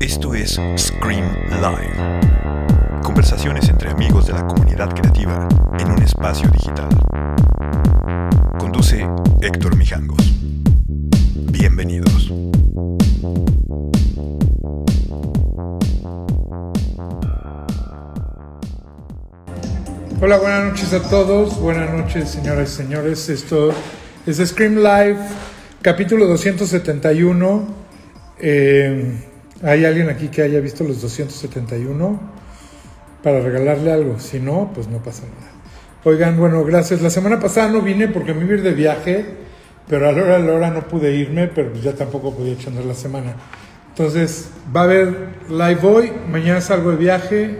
Esto es Scream Live. Conversaciones entre amigos de la comunidad creativa en un espacio digital. Conduce Héctor Mijangos. Bienvenidos. Hola, buenas noches a todos. Buenas noches, señoras y señores. Esto es Scream Live, capítulo 271. Eh, ¿Hay alguien aquí que haya visto los 271? Para regalarle algo. Si no, pues no pasa nada. Oigan, bueno, gracias. La semana pasada no vine porque me iba a ir de viaje, pero a la hora a la hora no pude irme, pero ya tampoco podía echar la semana. Entonces, va a haber live hoy, mañana salgo de viaje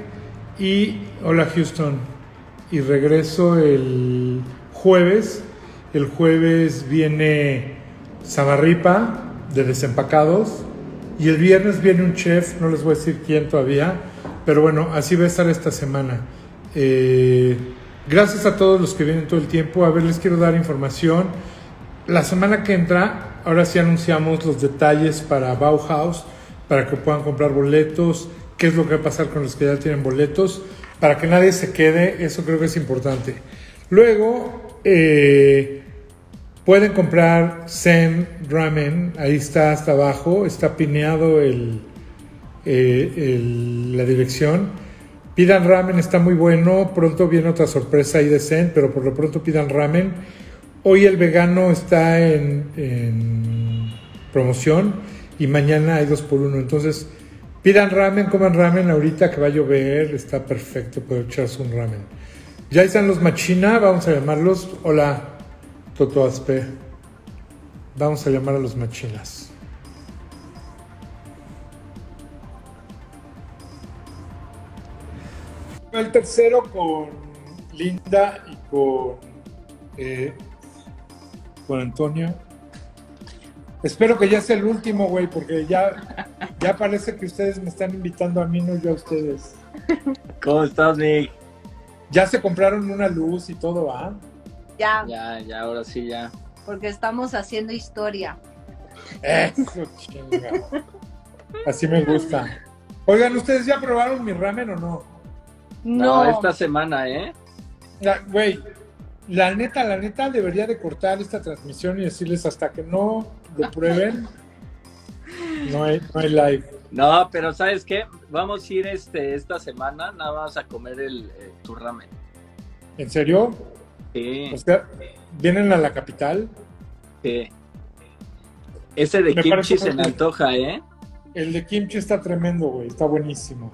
y hola Houston. Y regreso el jueves. El jueves viene Samarripa de Desempacados. Y el viernes viene un chef, no les voy a decir quién todavía, pero bueno, así va a estar esta semana. Eh, gracias a todos los que vienen todo el tiempo. A ver, les quiero dar información. La semana que entra, ahora sí anunciamos los detalles para Bauhaus, para que puedan comprar boletos, qué es lo que va a pasar con los que ya tienen boletos, para que nadie se quede, eso creo que es importante. Luego, eh, pueden comprar Zen Ramen, ahí está hasta abajo, está pineado eh, el- la dirección. Pidan ramen, está muy bueno. Pronto viene otra sorpresa ahí de Zen, pero por lo pronto pidan ramen. Hoy el vegano está en, en promoción y mañana hay dos por uno. Entonces, pidan ramen, coman ramen ahorita que va a llover. Está perfecto poder echarse un ramen. Ya están los machina, vamos a llamarlos. Hola, Toto Aspe. Vamos a llamar a los machinas. El tercero con Linda y con, eh, con Antonio. Espero que ya sea el último, güey, porque ya, ya parece que ustedes me están invitando a mí, no yo a ustedes. ¿Cómo estás, Nick? Ya se compraron una luz y todo, ¿ah? Ya, Ya, ya, ahora sí, ya. porque estamos haciendo historia. Eso, chinga. Así me gusta. Oigan, ¿ustedes ya probaron mi ramen o no? No, No, esta semana, ¿eh? La- Güey, la neta, la neta debería de cortar esta transmisión y decirles hasta que no lo prueben, no hay, no hay live. No, pero ¿sabes qué? Vamos a ir este, esta semana nada más a comer el, eh, tu ramen. ¿En serio? Sí, O sea, ¿vienen a la capital? sí. Ese de Me kimchi se me antoja, ¿eh? El de kimchi está tremendo, güey, está buenísimo.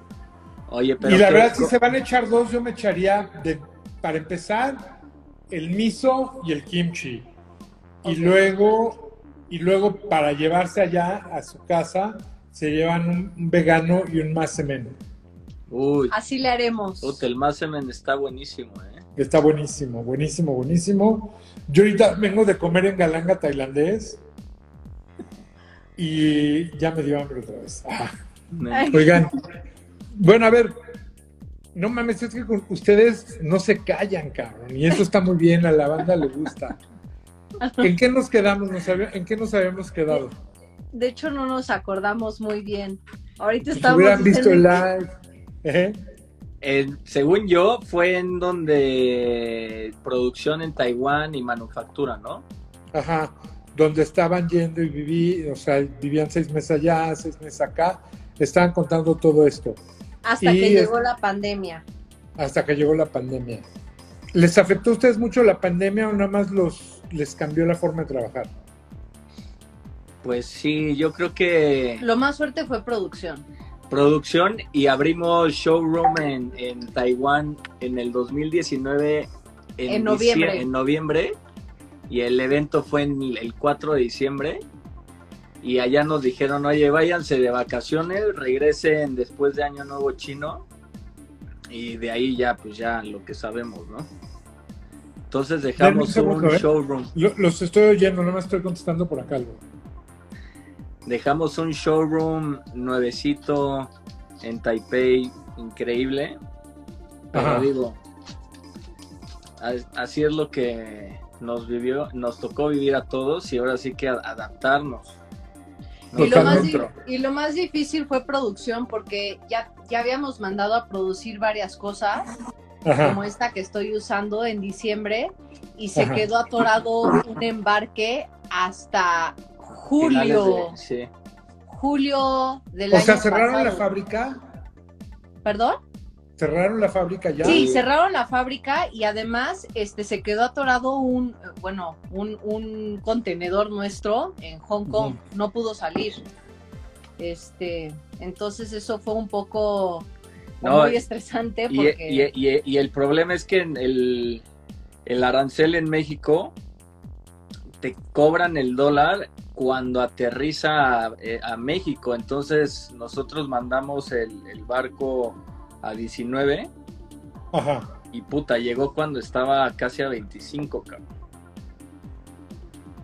Oye, pero... y la ¿qué- verdad, si se van a echar dos, yo me echaría, de, para empezar, el miso y el kimchi. Y luego, y luego para llevarse allá a su casa, se llevan un, un vegano y un masemen. Uy, así le haremos. puta, el masemen está buenísimo, ¿eh? Está buenísimo, buenísimo, buenísimo. Yo ahorita vengo de comer en Galanga tailandés y ya me dio hambre otra vez. Ah. Oigan, bueno, a ver, no mames, es que ustedes no se callan, cabrón, y eso está muy bien, a la banda le gusta. ¿En qué nos quedamos? ¿En qué nos habíamos quedado? De hecho, no nos acordamos muy bien. Ahorita Si estamos. hubieran visto el live. ¿eh? El- según yo, fue en donde producción en Taiwán y manufactura, ¿no? Ajá, donde estaban yendo y viví, o sea, vivían seis meses allá, seis meses acá, estaban contando todo esto, Hasta Y que es- llegó la pandemia. hasta que llegó la pandemia. ¿Les afectó a ustedes mucho la pandemia o nada más los, les cambió la forma de trabajar? Pues sí, yo creo que Lo más fuerte fue producción. Producción y abrimos showroom en, en Taiwán en el 2019 en, En noviembre. en noviembre y el evento fue en el 4 de diciembre y allá nos dijeron, oye, váyanse de vacaciones, regresen después de Año Nuevo Chino y de ahí ya, pues ya lo que sabemos, ¿no? Entonces dejamos un showroom, Lo- los estoy oyendo, no me estoy contestando por acá algo. Dejamos un showroom nuevecito en Taipei, increíble. Pero Ajá. digo, a- así es lo que nos vivió, nos tocó vivir a todos y ahora sí que adaptarnos. Y lo, más, y lo, más, difícil fue producción porque ya, ya habíamos mandado a producir varias cosas, como esta que estoy usando en diciembre, y se quedó atorado un embarque hasta julio. sí. Julio del o sea, cerraron la fábrica. ¿Perdón? cerraron la fábrica ya. Sí, cerraron la fábrica y además este se quedó atorado un bueno, un, un contenedor nuestro en Hong Kong, no pudo salir. Este, entonces eso fue un poco muy estresante porque... y, el problema es que el, el arancel en México te cobran el dólar cuando aterriza a, eh, México. Entonces nosotros mandamos el, el, barco a 19. Ajá. Y puta, llegó cuando estaba casi a 25, cabrón.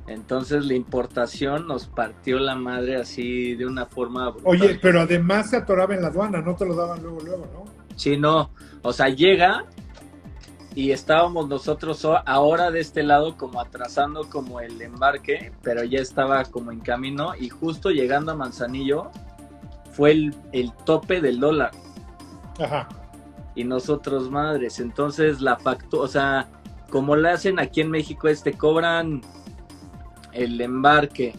Entonces la importación nos partió la madre así de una forma Oye, pero además se atoraba en la aduana, no te lo daban luego, luego, ¿no? Sí, no. O sea, llega y estábamos nosotros ahora de este lado como atrasando como el embarque, pero ya estaba como en camino y justo llegando a Manzanillo fue el, el tope del dólar. Ajá. Y nosotros madres, entonces la factura, o sea, como le hacen aquí en México, este cobran el embarque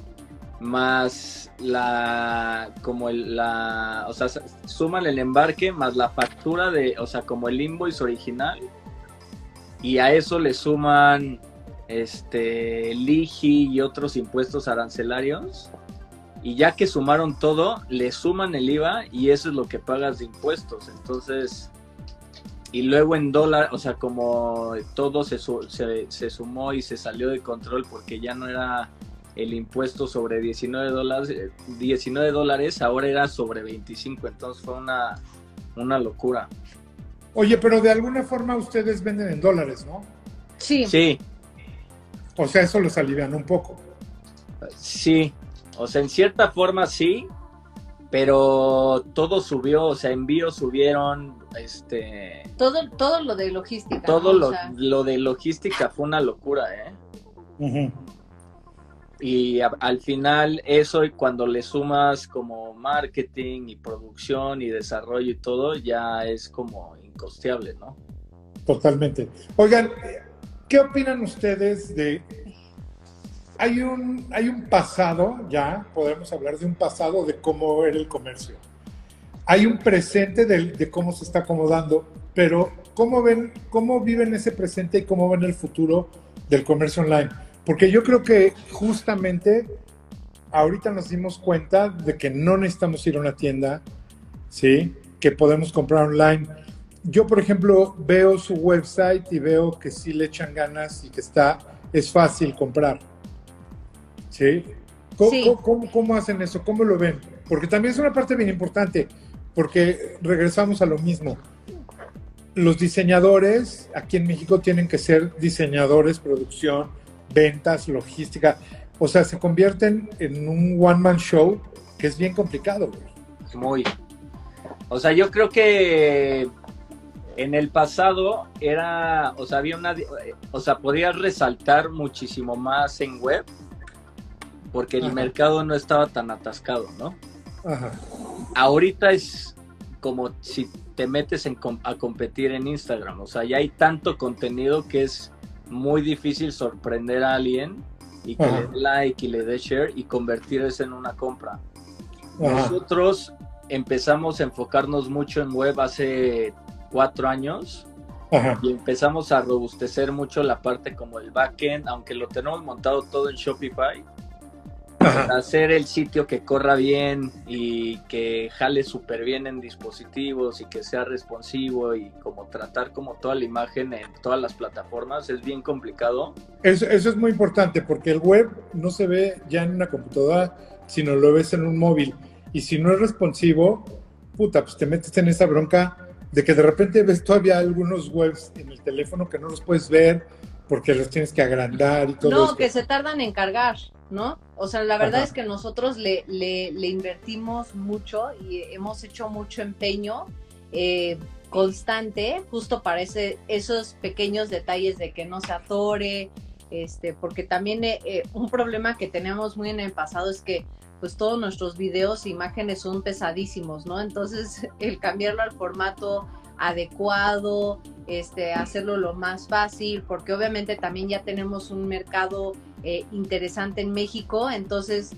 más la como el la o sea suman el embarque más la factura de o sea como el invoice original y a eso le suman este el IGI y otros impuestos arancelarios y ya que sumaron todo, le suman el IVA y eso es lo que pagas de impuestos. Entonces, y luego en dólar, o sea, como todo se, se, sumó y se salió de control porque ya no era el impuesto sobre 19 dólares, 19 dólares, ahora era sobre 25, entonces fue una, una locura. Oye, pero de alguna forma ustedes venden en dólares, ¿no? Sí. Sí. O sea, eso los alivian un poco. Sí, o sea, en cierta forma sí, pero todo subió, o sea, envíos subieron, este... Todo, todo lo de logística. Todo lo, lo, de logística fue una locura, ¿eh? Y al final eso y cuando le sumas como marketing y producción y desarrollo y todo, ya es como incosteable, ¿no? Totalmente. Oigan, ¿qué opinan ustedes de hay un, hay un pasado, ya podemos hablar de un pasado de cómo era el comercio. Hay un presente de, cómo se está acomodando, pero ¿cómo, ven, ¿cómo viven ese presente y cómo ven el futuro del comercio online? Porque yo creo que justamente ahorita nos dimos cuenta de que no necesitamos ir a una tienda, ¿sí? Que podemos comprar online. Yo, por ejemplo, veo su website y veo que sí le echan ganas y que está, es fácil comprar. ¿Sí? ¿Cómo, hacen eso? ¿Cómo lo ven? Porque también es una parte bien importante, porque regresamos a lo mismo. Los diseñadores aquí en México tienen que ser diseñadores, producción, ventas, logística. O sea, se convierten en un one-man show que es bien complicado. Muy. O sea, yo creo que en el pasado era, o sea, había una, o sea, podías resaltar muchísimo más en web porque el mercado no estaba tan atascado, ¿no? Ajá. Ahorita es como si te metes a competir en Instagram, o sea, ya hay tanto contenido que es muy difícil sorprender a alguien y que le dé like y le dé share y convertir eso en una compra. Nosotros empezamos a enfocarnos mucho en web hace cuatro años y empezamos a robustecer mucho la parte como el backend, aunque lo tenemos montado todo en Shopify hacer el sitio que corra bien y que jale súper bien en dispositivos y que sea responsivo y como tratar como toda la imagen en todas las plataformas es bien complicado. Eso, eso es muy importante porque el web no se ve ya en una computadora, sino lo ves en un móvil. Y si no es responsivo, puta, pues te metes en esa bronca de que de repente ves todavía algunos webs en el teléfono que no los puedes ver porque los tienes que agrandar y todo No, que se tardan en cargar. ¿no? O sea, la verdad es que nosotros le, le, invertimos mucho y hemos hecho mucho empeño eh, constante justo para ese, esos pequeños detalles de que no se atore, este, porque también eh, eh, un problema que tenemos muy en el pasado es que pues todos nuestros videos e imágenes son pesadísimos, ¿no? Entonces el cambiarlo al formato adecuado, este, hacerlo lo más fácil, porque obviamente también ya tenemos un mercado eh, interesante en México, entonces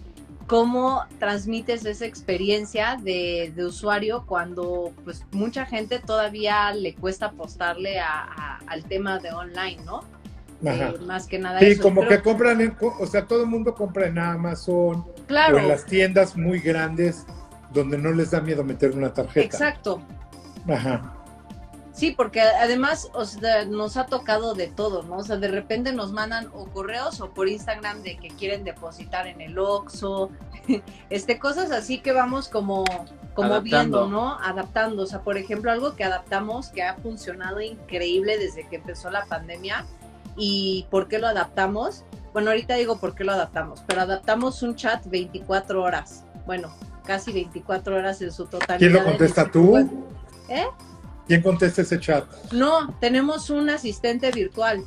cómo transmites esa experiencia de, usuario cuando pues mucha gente todavía le cuesta apostarle al tema de online, ¿no? Eh, más que nada. Sí, como que compran, en, o sea, todo el mundo compra en Amazon claro. o en las tiendas muy grandes donde no les da miedo meter una tarjeta. Exacto. Ajá. Sí, porque además nos ha tocado de todo, ¿no? O sea, de repente nos mandan o correos o por Instagram de que quieren depositar en el Oxxo, este, cosas así que vamos como, como viendo, ¿no? Adaptando. O sea, por ejemplo, algo que adaptamos que ha funcionado increíble desde que empezó la pandemia y por qué lo adaptamos. Bueno, ahorita digo por qué lo adaptamos, pero adaptamos un chat 24 horas. Bueno, casi 24 horas en su totalidad. ¿Quién lo contesta tú? ¿Eh? ¿Quién contesta ese chat? No, tenemos un asistente virtual.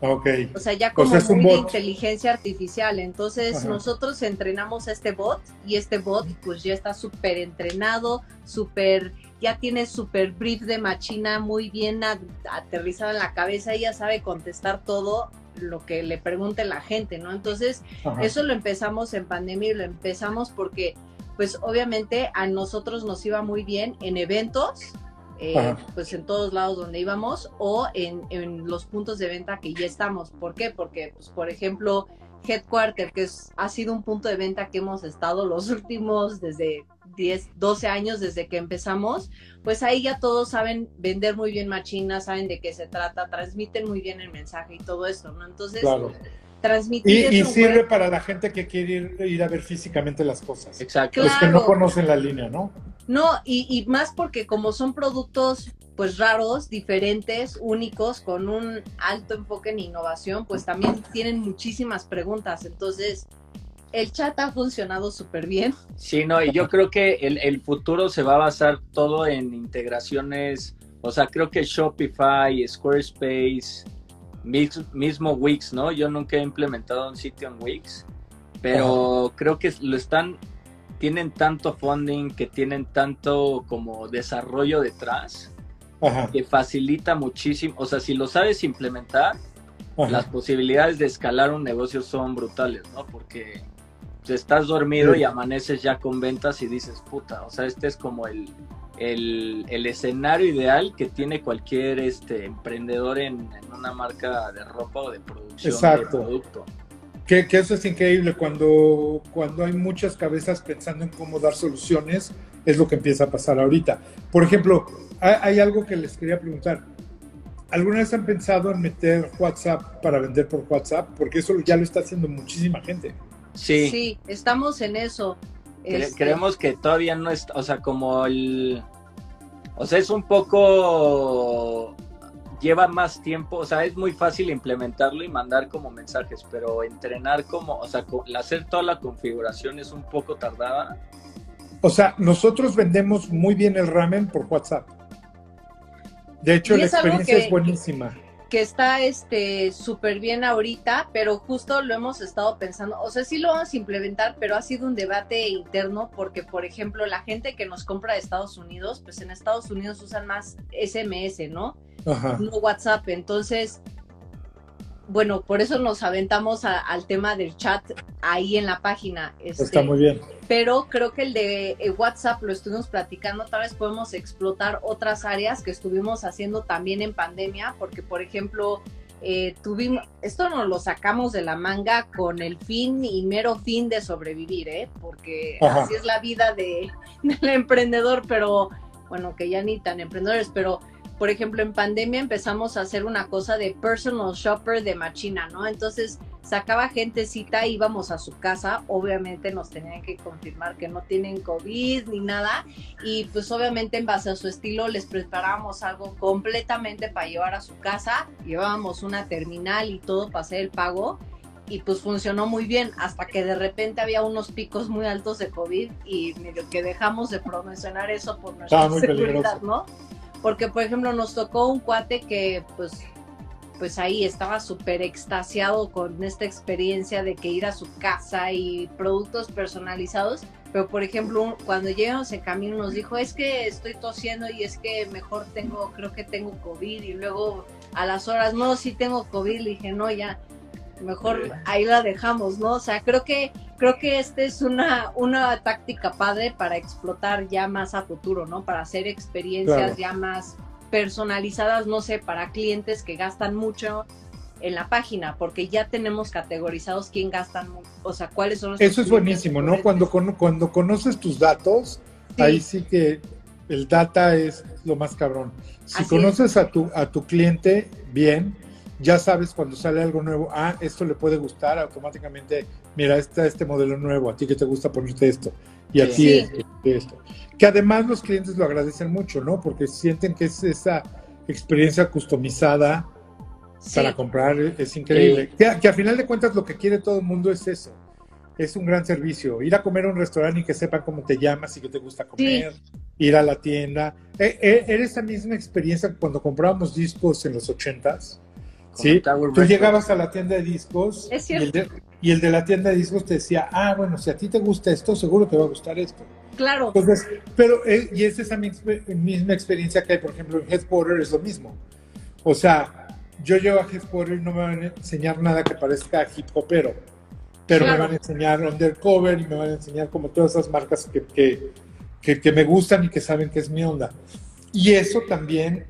Ok. O sea, ya como muy inteligencia artificial. Entonces, nosotros entrenamos a este bot y este bot pues ya está súper entrenado, súper, ya tiene súper brief de machina muy bien aterrizado en la cabeza y ya sabe contestar todo lo que le pregunte la gente, ¿no? Entonces, eso lo empezamos en pandemia y lo empezamos porque, pues obviamente a nosotros nos iba muy bien en eventos eh, pues en todos lados donde íbamos o en, los puntos de venta que ya estamos. ¿Por qué? Porque, pues, por ejemplo, Headquarter, que es, ha sido un punto de venta que hemos estado los últimos desde 10, 12 años desde que empezamos, pues ahí ya todos saben vender muy bien Machina, saben de qué se trata, transmiten muy bien el mensaje y todo esto, ¿no? Entonces, transmitir... Y, sirve para la gente que quiere ir, a ver físicamente las cosas. Exacto. Los que no conocen la línea, ¿no? No, y, más porque como son productos pues raros, diferentes, únicos, con un alto enfoque en innovación, pues también tienen muchísimas preguntas. Entonces, el chat ha funcionado súper bien. Sí, no, y yo creo que el, futuro se va a basar todo en integraciones, o sea, creo que Shopify, Squarespace, mismo Wix, ¿no? Yo nunca he implementado un sitio en Wix, pero creo que lo están tienen tanto funding, que tienen tanto como desarrollo detrás, que facilita muchísimo. O sea, si lo sabes implementar, las posibilidades de escalar un negocio son brutales, ¿no? Porque estás dormido y amaneces ya con ventas y dices, puta, o sea, este es como el, el, escenario ideal que tiene cualquier este emprendedor en, una marca de ropa o de producción de producto. Que, eso es increíble, cuando, cuando hay muchas cabezas pensando en cómo dar soluciones, es lo que empieza a pasar ahorita. Por ejemplo, hay, algo que les quería preguntar. ¿Alguna vez han pensado en meter WhatsApp para vender por WhatsApp? Porque eso ya lo está haciendo muchísima gente. Sí. Sí, estamos en eso. Este creemos que todavía no está, o sea, como el... O sea, es un poco lleva más tiempo, o sea, es muy fácil implementarlo y mandar como mensajes, pero entrenar como, o sea, hacer toda la configuración es un poco tardada. O sea, nosotros vendemos muy bien el ramen por WhatsApp. De hecho, la experiencia es buenísima. Que está este súper bien ahorita, pero justo lo hemos estado pensando. O sea, sí lo vamos a implementar, pero ha sido un debate interno porque, por ejemplo, la gente que nos compra de Estados Unidos, pues en Estados Unidos usan más SMS, ¿no? no WhatsApp. Entonces, bueno, por eso nos aventamos al tema del chat ahí en la página. Este, Está muy bien. Pero creo que el de eh, WhatsApp lo estuvimos platicando, tal vez podemos explotar otras áreas que estuvimos haciendo también en pandemia, porque por ejemplo, eh, tuvimos, esto nos lo sacamos de la manga con el fin y mero fin de sobrevivir, ¿eh? porque así es la vida de, del emprendedor, pero bueno, que ya ni tan emprendedores, pero por ejemplo, en pandemia empezamos a hacer una cosa de personal shopper de machina, ¿no? Entonces sacaba gente cita, íbamos a su casa, obviamente nos tenían que confirmar que no tienen COVID ni nada, y pues obviamente en base a su estilo les preparábamos algo completamente para llevar a su casa, llevábamos una terminal y todo para hacer el pago, y pues funcionó muy bien hasta que de repente había unos picos muy altos de COVID y medio que dejamos de promocionar eso por nuestra seguridad, ¿no? Porque, por ejemplo, nos tocó un cuate que, pues, pues ahí estaba súper extasiado con esta experiencia de que ir a su casa y productos personalizados. Pero por ejemplo, cuando llegamos en camino nos dijo, es que estoy tosiendo y es que mejor tengo, creo que tengo COVID. Y luego a las horas, no, sí tengo COVID. Le dije, no, ya, mejor ahí la dejamos, ¿no? O sea, creo que, creo que esta es una, una táctica padre para explotar ya más a futuro, ¿no? Para hacer experiencias ya más personalizadas, no sé, para clientes que gastan mucho en la página, porque ya tenemos categorizados quién gastan, o sea, cuáles son los... Eso es buenísimo, ¿no? Cuando, cuando conoces tus datos, ahí sí que el data es lo más cabrón. Si conoces a tu, a tu cliente bien, ya sabes cuando sale algo nuevo, ah, esto le puede gustar, automáticamente, mira, está este modelo nuevo, a ti que te gusta ponerte esto, y a ti esto. Que además los clientes lo agradecen mucho, ¿no? Porque sienten que es esa experiencia customizada para comprar, es increíble. Que, que, a final de cuentas lo que quiere todo el mundo es eso. Es un gran servicio. Ir a comer a un restaurante y que sepan cómo te llamas y qué te gusta comer. Ir a la tienda. Eh, eh, era esa misma experiencia cuando comprábamos discos en los ochentas Sí, tú llegabas a la tienda de discos y el de, la tienda de discos te decía, ah, bueno, si a ti te gusta esto, seguro te va a gustar esto. Claro. Entonces, pero, eh, y es esa misma experiencia que hay, por ejemplo, en Headquarter, es lo mismo. O sea, yo llego a Headquarter y no me van a enseñar nada que parezca hip hopero, pero me van a enseñar Undercover y me van a enseñar como todas esas marcas que, que, que me gustan y que saben que es mi onda. Y eso también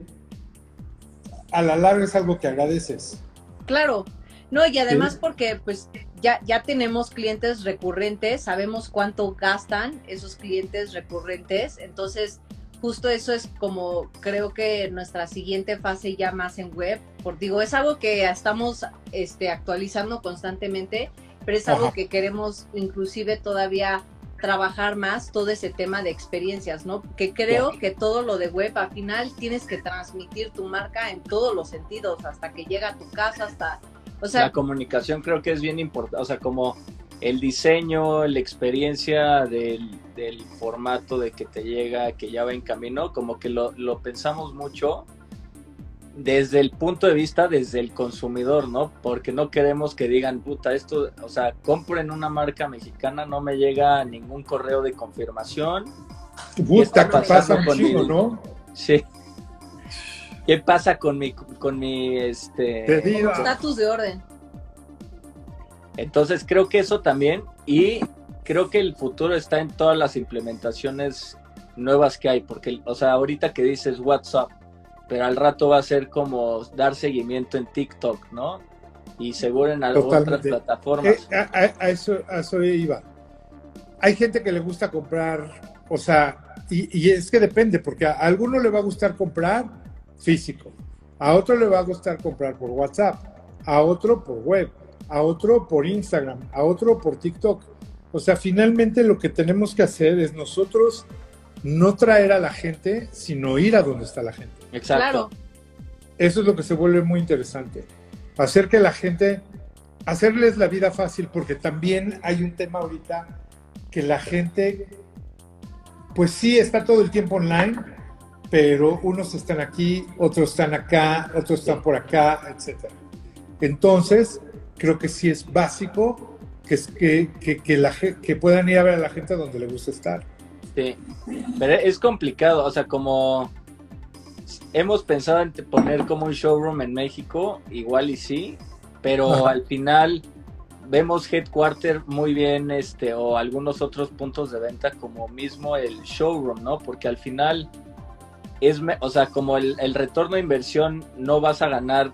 a la larga es algo que agradeces. Claro, no, y además porque pues ya, ya tenemos clientes recurrentes, sabemos cuánto gastan esos clientes recurrentes, entonces justo eso es como creo que nuestra siguiente fase ya más en web, por digo, es algo que estamos este, actualizando constantemente, pero es algo que queremos inclusive todavía trabajar más todo ese tema de experiencias, ¿no? Que creo que todo lo de web al final tienes que transmitir tu marca en todos los sentidos, hasta que llega a tu casa, hasta... O sea, la comunicación creo que es bien importante, o sea, como el diseño, la experiencia del, del, formato de que te llega, que ya va en camino, como que lo, lo pensamos mucho desde el punto de vista desde el consumidor, ¿no? Porque no queremos que digan, puta, esto, o sea, compren una marca mexicana, no me llega ningún correo de confirmación. Puta, ¿qué pasa conmigo, no? Sí. ¿Qué pasa con mi, con mi, este... Estatus de orden. Entonces creo que eso también, y creo que el futuro está en todas las implementaciones nuevas que hay, porque, o sea, ahorita que dices WhatsApp, pero al rato va a ser como dar seguimiento en TikTok, ¿no? Y seguro en otras plataformas. Eh, a, eso, a eso iba. Hay gente que le gusta comprar, o sea, y, es que depende, porque a alguno le va a gustar comprar físico, a otro le va a gustar comprar por WhatsApp, a otro por web, a otro por Instagram, a otro por TikTok. O sea, finalmente lo que tenemos que hacer es nosotros no traer a la gente, sino ir a donde está la gente. Exacto. Eso es lo que se vuelve muy interesante. Hacer que la gente, hacerles la vida fácil, porque también hay un tema ahorita que la gente, pues sí, está todo el tiempo online, pero unos están aquí, otros están acá, otros están por acá, etc. Entonces, creo que sí es básico que, que, que, la, que puedan ir a ver a la gente donde le gusta estar. Sí, pero es complicado, o sea, como hemos pensado en poner como un showroom en México, igual y sí, pero al final vemos headquarter muy bien, este, o algunos otros puntos de venta como mismo el showroom, ¿no? Porque al final es, o sea, como el, el retorno de inversión no vas a ganar,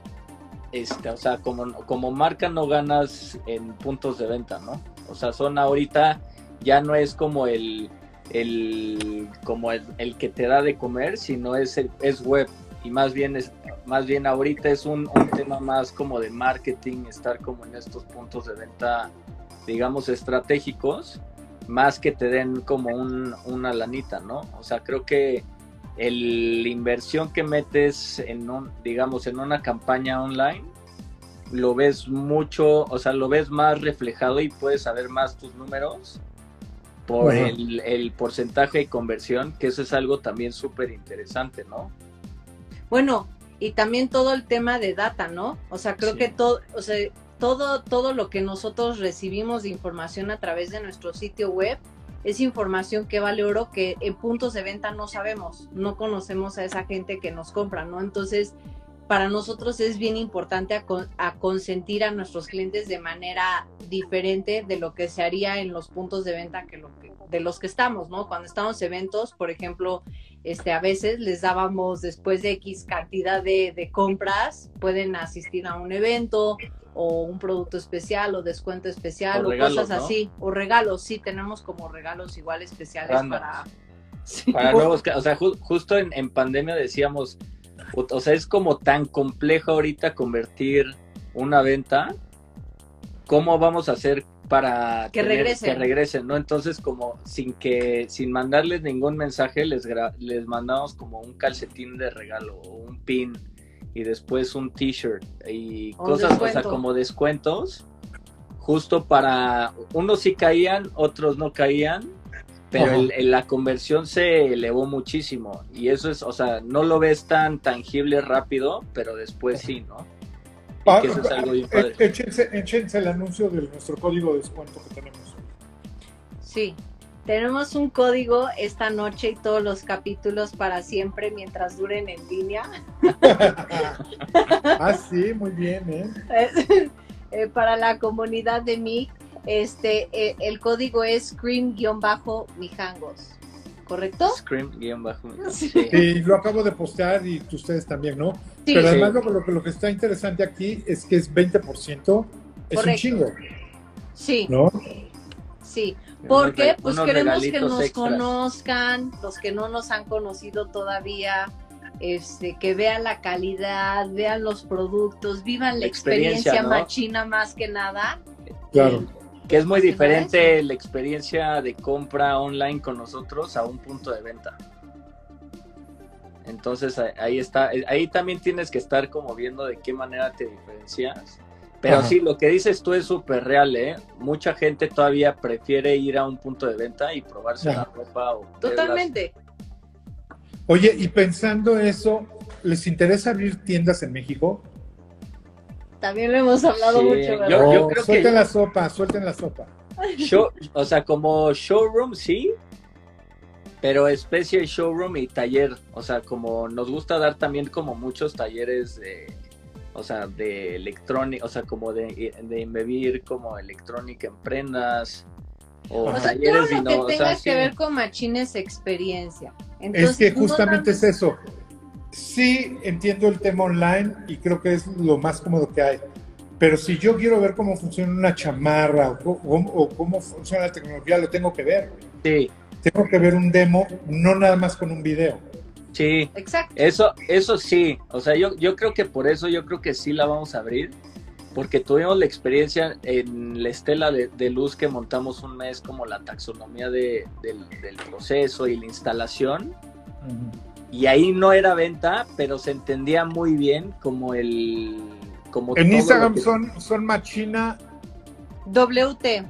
este, o sea, como, como marca no ganas en puntos de venta, ¿no? O sea, son ahorita, ya no es como el el como el, que te da de comer, sino es, es web y más bien es más bien ahorita es un, tema más como de marketing, estar como en estos puntos de venta, digamos, estratégicos, más que te den como un, una lanita, ¿no? O sea, creo que el, la inversión que metes en un, digamos, en una campaña online, lo ves mucho, o sea, lo ves más reflejado y puedes saber más tus números por el, porcentaje de conversión, que eso es algo también súper interesante, ¿no? Bueno, y también todo el tema de data, ¿no? O sea, creo que todo, o sea, todo, todo lo que nosotros recibimos de información a través de nuestro sitio web es información que vale oro que en puntos de venta no sabemos, no conocemos a esa gente que nos compra, ¿no? Entonces, para nosotros es bien importante a, consentir a nuestros clientes de manera diferente de lo que se haría en los puntos de venta que, lo de los que estamos, ¿no? Cuando estamos en eventos, por ejemplo, este, a veces les dábamos después de X cantidad de, de compras, pueden asistir a un evento o un producto especial o descuento especial o, cosas así, o regalos, sí, tenemos como regalos igual especiales para... Para nuevos, o sea, justo en, en pandemia decíamos, o sea, es como tan complejo ahorita convertir una venta. ¿Cómo vamos a hacer para que regresen? Que regresen, ¿no? Entonces, como sin que, sin mandarles ningún mensaje, les, les mandamos como un calcetín de regalo o un pin y después un t-shirt y cosas, o sea, como descuentos, justo para, unos sí caían, otros no caían, pero la conversión se elevó muchísimo y eso es, o sea, no lo ves tan tangible rápido, pero después sí, ¿no? Ah, eso es algo bien padre. Échense, el anuncio de nuestro código de descuento que tenemos. Sí, tenemos un código esta noche y todos los capítulos para siempre mientras duren en línea. ah, sí, muy bien, ¿eh? eh para la comunidad de MIC este, eh, el código es scream-mijangos, ¿correcto? Scream-mijangos. Sí. lo acabo de postear y ustedes también, ¿no? Pero además lo, lo, que está interesante aquí es que es 20%, es un chingo. Sí. ¿No? Sí, porque pues queremos que nos conozcan, los que no nos han conocido todavía, este, que vean la calidad, vean los productos, vivan la, experiencia, machina más que nada. Claro. Que es muy diferente la experiencia de compra online con nosotros a un punto de venta. Entonces ahí está, ahí también tienes que estar como viendo de qué manera te diferencias. Pero sí, lo que dices tú es súper real, ¿eh? Mucha gente todavía prefiere ir a un punto de venta y probarse la ropa. O Totalmente. Oye, y pensando eso, ¿les interesa abrir tiendas en México? También lo hemos hablado mucho, ¿verdad? Yo, creo suelten la sopa, suelten la sopa. o sea, como showroom, sí, pero especie de showroom y taller. O sea, como nos gusta dar también como muchos talleres de, o sea, de electrónica, o sea, como de, de embebir como electrónica en prendas. O, talleres todo lo que tenga que ver con machines experiencia. es que justamente es eso sí entiendo el tema online y creo que es lo más cómodo que hay. Pero si yo quiero ver cómo funciona una chamarra o, cómo funciona la tecnología, lo tengo que ver. Sí. Tengo que ver un demo, no nada más con un video. Sí. Exacto. Eso, eso sí. O sea, yo, yo creo que por eso yo creo que sí la vamos a abrir. Porque tuvimos la experiencia en la estela de, luz que montamos un mes como la taxonomía de, del, proceso y la instalación y ahí no era venta, pero se entendía muy bien como el... Como en Instagram son, son Machina... WT.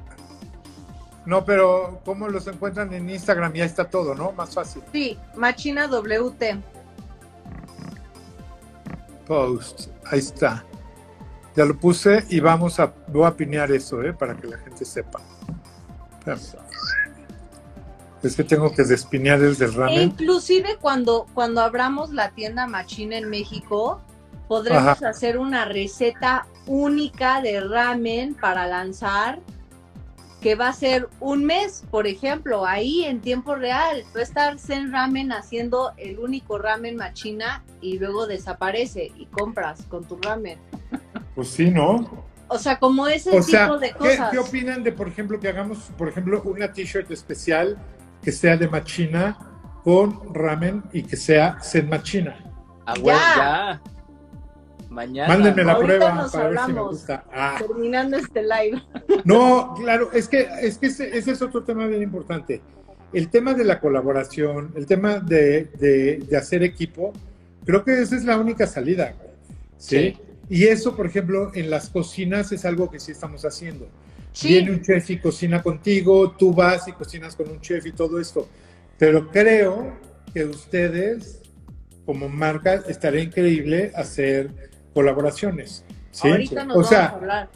No, pero ¿cómo los encuentran en Instagram? Ya está todo, ¿no? Más fácil. Sí, Machina WT. Post, ahí está. Ya lo puse y vamos a, voy a pinear eso, ¿eh? Para que la gente sepa. Es que tengo que despinear el del ramen. E inclusive cuando, cuando abramos la tienda Machina en México, podremos hacer una receta única de ramen para lanzar que va a ser un mes, por ejemplo, ahí en tiempo real. Va a estar Zen Ramen haciendo el único ramen machina y luego desaparece y compras con tu ramen. Pues sí, ¿no? O sea, como ese tipo de cosas. ¿qué, ¿Qué opinan de, por ejemplo, que hagamos, por ejemplo, una t-shirt especial que sea de machina con ramen y que sea sed machina. Ah, bueno, ya. Mañana. Mándenme la prueba para ver si me gusta. Ah. Terminando este live. No, claro, es que, es que ese, es otro tema bien importante. El tema de la colaboración, el tema de, de, hacer equipo, creo que esa es la única salida. ¿sí? Y eso, por ejemplo, en las cocinas es algo que sí estamos haciendo. Viene un chef y cocina contigo, tú vas y cocinas con un chef y todo esto. Pero creo que ustedes como marca estaría increíble hacer colaboraciones. ¿sí? Ahorita nos o vamos sea, a hablar.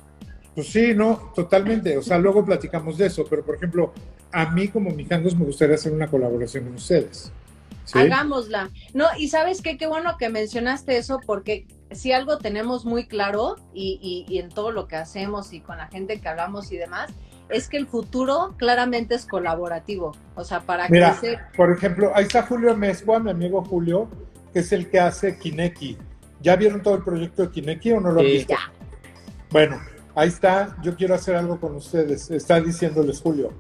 Pues sí, no, totalmente. O sea, luego platicamos de eso, pero por ejemplo, a mí como Mijangos me gustaría hacer una colaboración con ustedes. Hagámosla. No, y sabes qué, qué bueno que mencionaste eso, porque si algo tenemos muy claro y, y, en todo lo que hacemos y con la gente que hablamos y demás, es que el futuro claramente es colaborativo. O sea, para Mira, Por ejemplo, ahí está Julio Mezcua, mi amigo Julio, que es el que hace Kineki. ¿Ya vieron todo el proyecto de Kineki o no lo han visto? Bueno, ahí está. Yo quiero hacer algo con ustedes. Está diciéndoles Julio.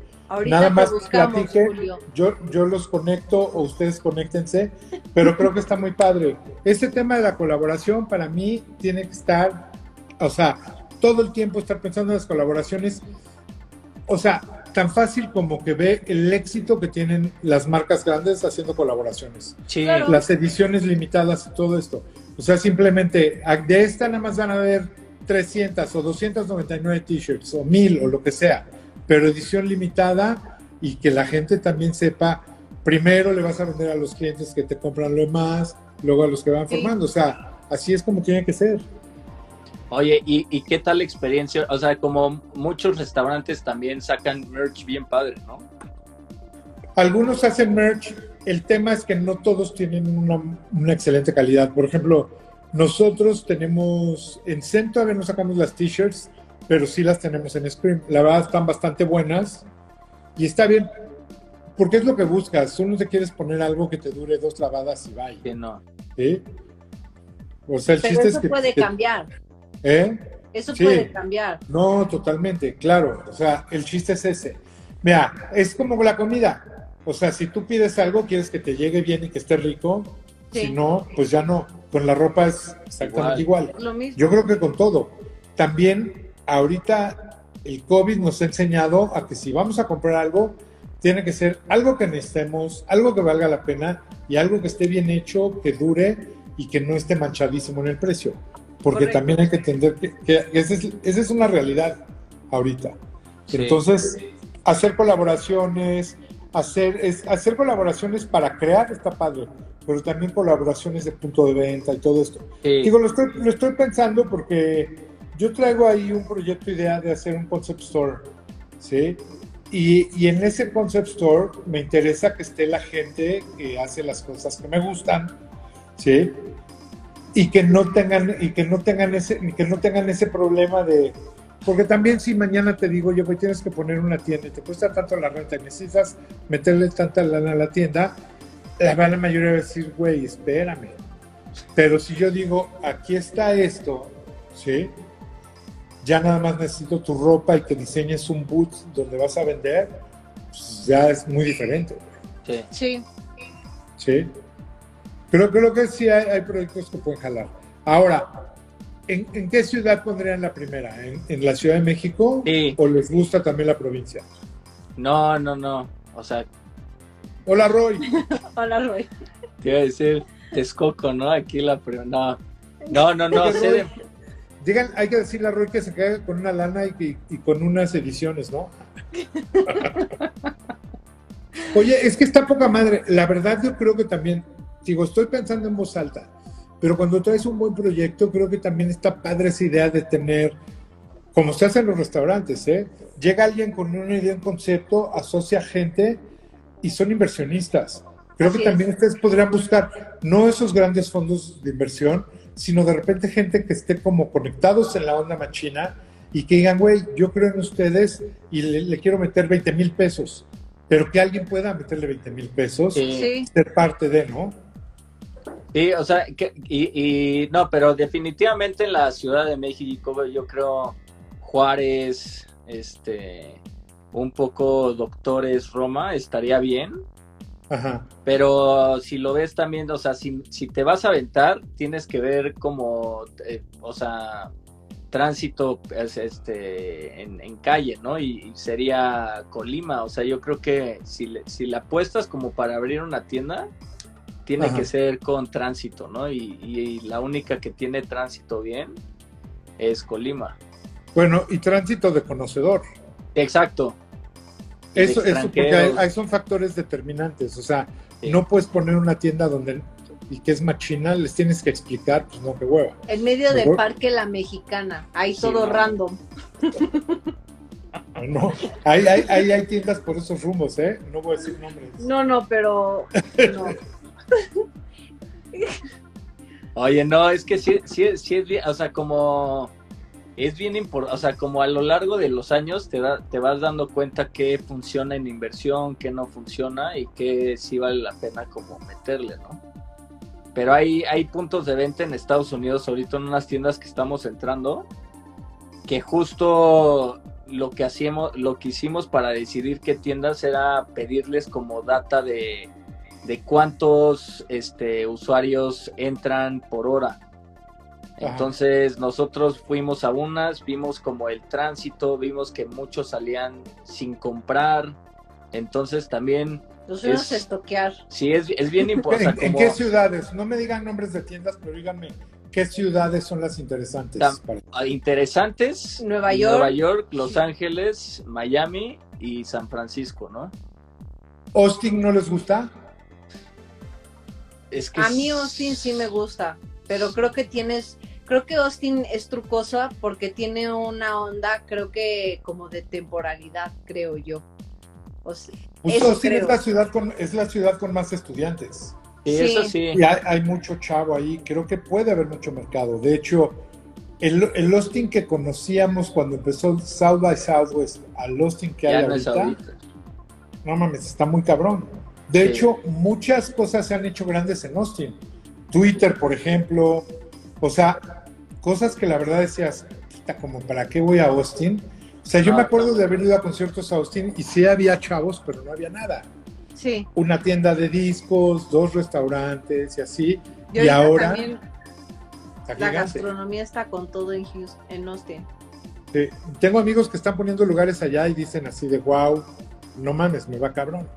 Nada más platique, yo, yo los conecto o ustedes conéctense, pero creo que está muy padre. Este tema de la colaboración para mí tiene que estar, o sea, todo el tiempo estar pensando en las colaboraciones, o sea, tan fácil como que ve el éxito que tienen las marcas grandes haciendo colaboraciones. Las ediciones limitadas y todo esto. O sea, simplemente de esta nada más van a ver 300 o 299 t-shirts o 1000 o lo que sea pero edición limitada y que la gente también sepa, primero le vas a vender a los clientes que te compran lo más, luego a los que van formando, o sea, así es como tiene que ser. Oye, ¿y, qué tal la experiencia? O sea, como muchos restaurantes también sacan merch bien padre, ¿no? Algunos hacen merch, el tema es que no todos tienen una, una excelente calidad. Por ejemplo, nosotros tenemos, en Centro a nos sacamos las t-shirts pero sí las tenemos en Scream. La verdad están bastante buenas y está bien, porque es lo que buscas. Tú no te quieres poner algo que te dure dos lavadas y vaya. Que no. ¿Sí? O sea, el chiste eso es que. puede cambiar. ¿Eh? Eso puede cambiar. No, totalmente, claro. O sea, el chiste es ese. Mira, es como la comida. O sea, si tú pides algo, quieres que te llegue bien y que esté rico. Si no, pues ya no. Con la ropa es exactamente igual. Yo creo que con todo. También ahorita el COVID nos ha enseñado a que si vamos a comprar algo, tiene que ser algo que necesitemos, algo que valga la pena y algo que esté bien hecho, que dure y que no esté manchadísimo en el precio. Porque también hay que entender que, esa, es, una realidad ahorita. Entonces, hacer colaboraciones, hacer, es, hacer colaboraciones para crear está padre, pero también colaboraciones de punto de venta y todo esto. Digo, lo estoy, lo estoy pensando porque yo traigo ahí un proyecto idea de hacer un concept store, ¿sí? Y, y, en ese concept store me interesa que esté la gente que hace las cosas que me gustan, ¿sí? Y que no tengan, y que no tengan ese, que no tengan ese problema de, porque también si mañana te digo, yo, pues tienes que poner una tienda y te cuesta tanto la renta y necesitas meterle tanta lana a la tienda, la, la mayoría va a decir, güey, espérame. Pero si yo digo, aquí está esto, ¿sí? Ya nada más necesito tu ropa y que diseñes un boot donde vas a vender, pues ya es muy diferente. Sí. Sí. Sí. Creo, creo que sí hay, proyectos que pueden jalar. Ahora, ¿en, qué ciudad pondrían la primera? ¿En, la Ciudad de México? Sí. ¿O les gusta también la provincia? No, no, no. O sea. Hola, Roy. Hola, Roy. Te iba a decir Texcoco, ¿no? Aquí la primera. No. No, no, no. Digan, hay que decirle a Roy que se quede con una lana y, con unas ediciones, ¿no? Oye, es que está poca madre. La verdad, yo creo que también, digo, estoy pensando en voz alta, pero cuando traes un buen proyecto, creo que también está padre esa idea de tener, como se hace en los restaurantes, ¿eh? Llega alguien con una idea, un concepto, asocia gente y son inversionistas. Creo que también ustedes podrían buscar, no esos grandes fondos de inversión, sino de repente gente que esté como conectados en la onda machina y que digan, güey, yo creo en ustedes y le, quiero meter 20 mil pesos, pero que alguien pueda meterle 20 mil pesos, y ser parte de, ¿no? Sí, o sea, que, y, y, no, pero definitivamente en la Ciudad de México, yo creo Juárez, este, un poco Doctores Roma, estaría bien. Pero si lo ves también, o sea, si, te vas a aventar, tienes que ver como, eh, o sea, tránsito pues, este, en, calle, ¿no? Y, sería Colima, o sea, yo creo que si le, si la apuestas como para abrir una tienda, tiene que ser con tránsito, ¿no? Y, la única que tiene tránsito bien es Colima. Bueno, y tránsito de conocedor. Exacto, eso, eso porque hay, son factores determinantes. O sea, no puedes poner una tienda donde y que es machina, les tienes que explicar, pues no, qué hueva. En medio del parque La Mexicana, ahí todo random. No, ahí, hay tiendas por esos rumbos, ¿eh? No voy a decir nombres. No, no, pero... Oye, no, es que sí, sí, sí es bien, o sea, como es bien importante, o sea, como a lo largo de los años te, da, te vas dando cuenta qué funciona en inversión, qué no funciona y qué sí vale la pena como meterle, ¿no? Pero hay, hay puntos de venta en Estados Unidos ahorita en unas tiendas que estamos entrando que justo lo que hacíamos, lo que hicimos para decidir qué tiendas era pedirles como data de, de cuántos este, usuarios entran por hora. Entonces nosotros fuimos a unas, vimos como el tránsito, vimos que muchos salían sin comprar. Entonces también... Los fuimos a estoquear. Sí, es, es bien importante. ¿En, qué ciudades? No me digan nombres de tiendas, pero díganme qué ciudades son las interesantes. Ah, interesantes. Nueva York. Nueva York, Los Ángeles, Miami y San Francisco, ¿no? ¿Austin no les gusta? Es que a mí Austin sí me gusta, pero creo que tienes creo que Austin es trucosa porque tiene una onda, creo que como de temporalidad, creo yo. O Austin es la, ciudad con, es la ciudad con más estudiantes. Sí, eso sí. Y hay, mucho chavo ahí, creo que puede haber mucho mercado. De hecho, el, el Austin que conocíamos cuando empezó South by Southwest al Austin que hay ahorita, no mames, está muy cabrón. De hecho, muchas cosas se han hecho grandes en Austin. Twitter, por ejemplo, o sea, cosas que la verdad decías, como para qué voy a Austin. O sea, yo me acuerdo de haber ido a conciertos a Austin y sí había chavos, pero no había nada. Sí. Una tienda de discos, dos restaurantes y así. y ahora. la gastronomía está con todo en Houston, en Austin. Sí. Tengo amigos que están poniendo lugares allá y dicen así de wow, no mames, me va cabrón.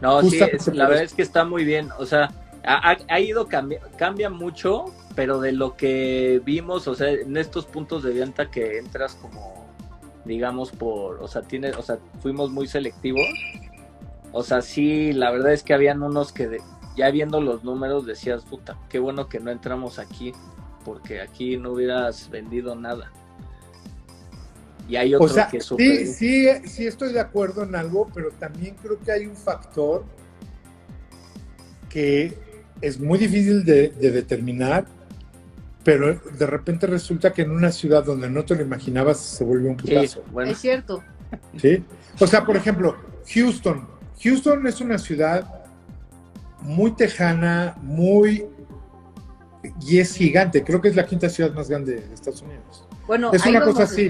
No, sí, la verdad es que está muy bien. O sea, ha, ido, cambia, cambia mucho, pero de lo que vimos, o sea, en estos puntos de venta que entras como, digamos, por, o sea, tiene, o sea, fuimos muy selectivos. O sea, sí, la verdad es que habían unos que ya viendo los números decías, puta, qué bueno que no entramos aquí, porque aquí no hubieras vendido nada. Y hay otro que sí, sí, sí estoy de acuerdo en algo, pero también creo que hay un factor que es muy difícil de, determinar, pero de repente resulta que en una ciudad donde no te lo imaginabas se vuelve un putazo. Es cierto. Sí. O sea, por ejemplo, Houston. Houston es una ciudad muy tejana, muy y es gigante. Creo que es la quinta ciudad más grande de Estados Unidos. Bueno, es una cosa así.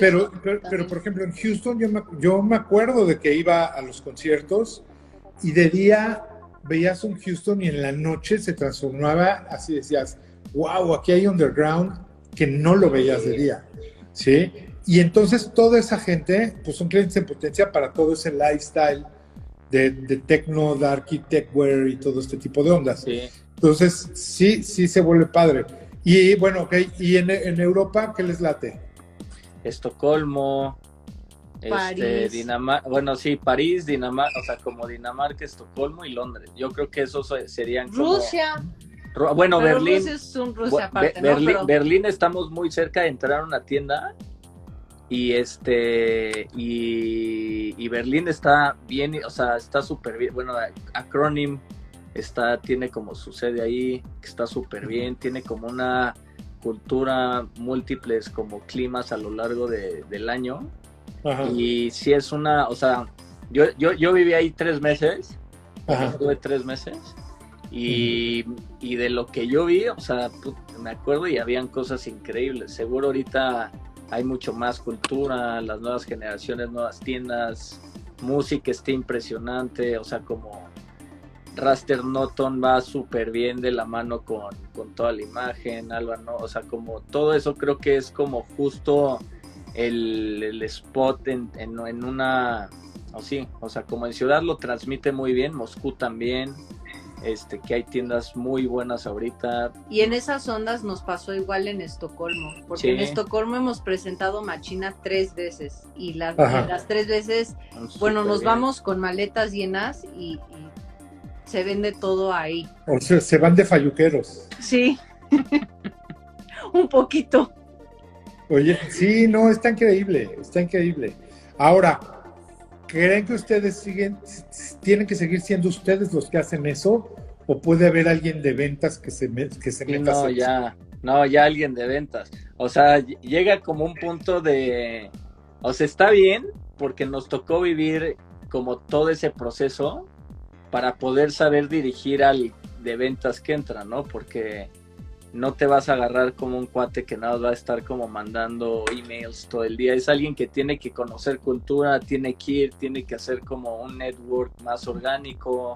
pero, pero, por ejemplo, en Houston yo me, yo me acuerdo de que iba a los conciertos y de día veías un Houston y en la noche se transformaba, así decías, wow, aquí hay underground que no lo veías de día, ¿sí? Y entonces toda esa gente, pues son clientes en potencia para todo ese lifestyle de, de techno, darky, techwear y todo este tipo de ondas. Entonces, sí, sí se vuelve padre. Y bueno, ok, ¿y en, en Europa qué les late? Estocolmo, este, Dinamarca, bueno, sí, París, Dinamarca, o sea, como Dinamarca, Estocolmo y Londres. Yo creo que esos serían Rusia. Bueno, Berlín. Berlín, estamos muy cerca de entrar a una tienda y este y, Berlín está bien, o sea, está súper bien. Bueno, Acronym está tiene como su sede ahí, que está súper bien, tiene como una cultura múltiples como climas a lo largo del año y si es una, o sea, yo, yo, yo viví ahí tres meses, estuve tres meses, y, y, de lo que yo vi, o sea, me acuerdo y habían cosas increíbles. Seguro ahorita hay mucho más cultura, las nuevas generaciones, nuevas tiendas, música está impresionante, o sea, como Raster Noton va súper bien de la mano con, con toda la imagen, Alba, ¿no? O sea, como todo eso creo que es como justo el, spot en, en, una, o sí, o sea, como en ciudad lo transmite muy bien, Moscú también, este, que hay tiendas muy buenas ahorita. Y en esas ondas nos pasó igual en Estocolmo, porque en Estocolmo hemos presentado Machina tres veces y las, las tres veces, bueno, nos vamos con maletas llenas y, se vende todo ahí. O sea, se van de falluqueros. Sí, un poquito. Oye, sí, no, está increíble, está increíble. Ahora, ¿creen que ustedes siguen, tienen que seguir siendo ustedes los que hacen eso? ¿O puede haber alguien de ventas que se, que se meta? No, ya, no, ya alguien de ventas. O sea, llega como un punto de, o sea, está bien porque nos tocó vivir como todo ese proceso para poder saber dirigir al de ventas que entra, ¿no? Porque no te vas a agarrar como un cuate que nada va a estar como mandando emails todo el día. Es alguien que tiene que conocer cultura, tiene que ir, tiene que hacer como un network más orgánico.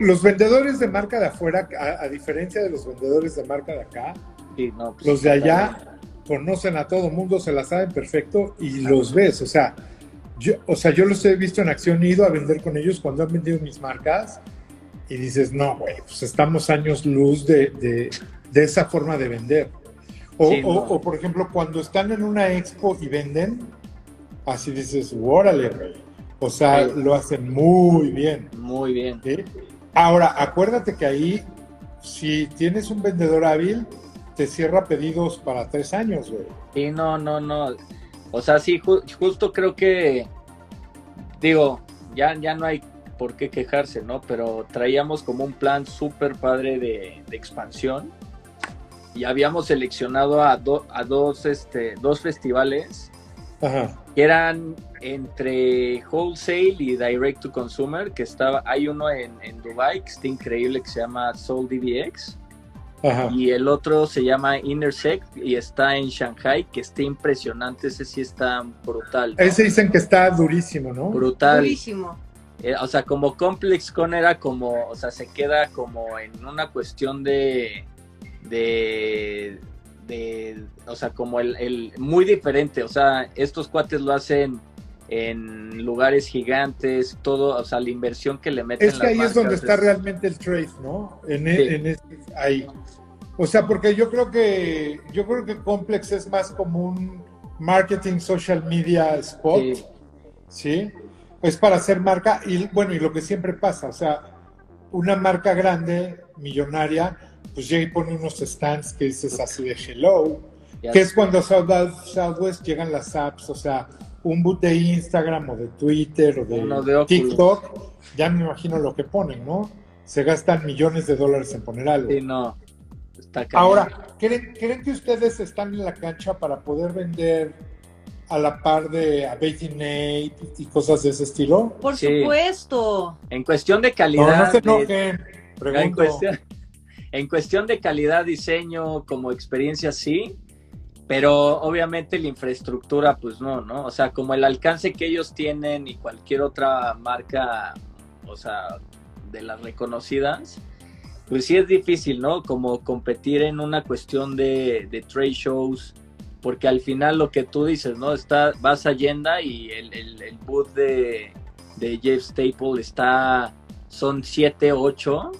los vendedores de marca de afuera, a, diferencia de los vendedores de marca de acá, pues los de allá conocen a todo mundo, se la saben perfecto y los ves. O sea, yo, o sea, yo los he visto en acción, he ido a vender con ellos cuando han vendido mis marcas y dices, no, güey, pues estamos años luz de de esa forma de vender. O, o, por ejemplo, cuando están en una expo y venden, así dices, órale, O sea, lo hacen muy bien. Muy bien. Ahora, acuérdate que ahí, si tienes un vendedor hábil, te cierra pedidos para tres años, güey. Sí, no, no, no. O sea, sí, justo creo que, digo, ya, ya no hay por qué quejarse, ¿no? Pero traíamos como un plan súper padre de, de expansión y habíamos seleccionado a, a dos, este, dos festivales que eran entre wholesale y direct to consumer, que estaba, hay uno en, en Dubai que está increíble que se llama Soul DBX. Y el otro se llama Intersect y está en Shanghai, que está impresionante, ese sí está brutal. Ese dicen que está durísimo, ¿no? Brutal. Durísimo. Eh, o sea, como Complex Con era como, o sea, se queda como en una cuestión de, de, de o sea, como el, el, muy diferente, o sea, estos cuates lo hacen en lugares gigantes, todo, o sea, la inversión que le meten. Es que ahí es donde está realmente el trade, ¿no? En, e, en ahí. O sea, porque yo creo que yo creo que Complex es más como un marketing social media spot, ¿sí? Es para hacer marca y bueno, y lo que siempre pasa, o sea, una marca grande, millonaria, pues llega y pone unos stands que dices así de hello, que es cuando Southwest llegan las apps, o sea, un boot de Instagram o de Twitter o de, TikTok, ya me imagino lo que ponen, ¿no? Se gastan millones de dólares en poner algo. Sí, no. Ahora, ¿creen, que ustedes están en la cancha para poder vender a la par de a Nate y cosas de ese estilo? Por supuesto. En cuestión de calidad. No, no se En cuestión, en cuestión de calidad, diseño, como experiencia, sí, pero obviamente la infraestructura, pues no, ¿no? O sea, como el alcance que ellos tienen y cualquier otra marca, o sea, de las reconocidas, pues sí es difícil, ¿no? Como competir en una cuestión de, de trade shows, porque al final lo que tú dices, ¿no? Está, vas a Agenda y el, el, el booth de, de Jeff Staple está, son 7, 8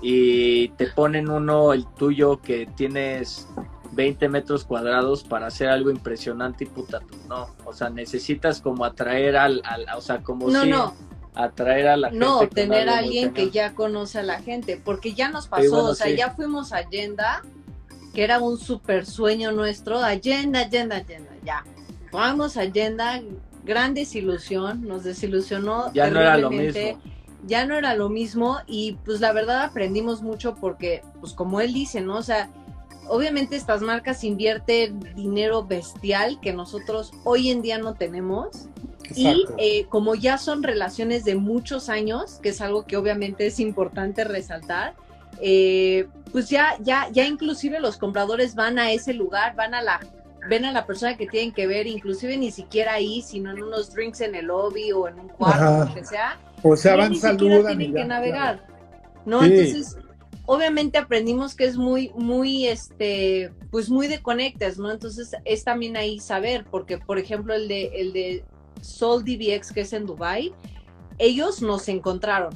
y te ponen uno, el tuyo, que tienes 20 metros cuadrados para hacer algo impresionante y puta, pues no. O sea, necesitas como atraer al, o sea, como no, si no. atraer a la gente. No, tener a alguien que ya conoce a la gente, porque ya nos pasó, o sea, ya fuimos a Allenda, que era un super sueño nuestro, Allenda, Allenda, Allenda, ya. Fuimos a Allenda, gran desilusión, nos desilusionó. Ya no era lo mismo ya no era lo mismo y pues la verdad aprendimos mucho porque pues como él dice, ¿no? O sea, obviamente estas marcas invierten dinero bestial que nosotros hoy en día no tenemos. Y eh, como ya son relaciones de muchos años, que es algo que obviamente es importante resaltar, eh, pues ya, ya, ya inclusive los compradores van a ese lugar, van a la, ven a la persona que tienen que ver, inclusive ni siquiera ahí, sino en unos drinks en el lobby o en un cuarto, lo que sea o sea, van saludan. tienen que navegar, ¿no? Entonces, obviamente aprendimos que es muy, muy, este, pues muy de conectas, ¿no? Entonces es también ahí saber, porque por ejemplo el de, el de Sol DBX que es en Dubai, ellos nos encontraron,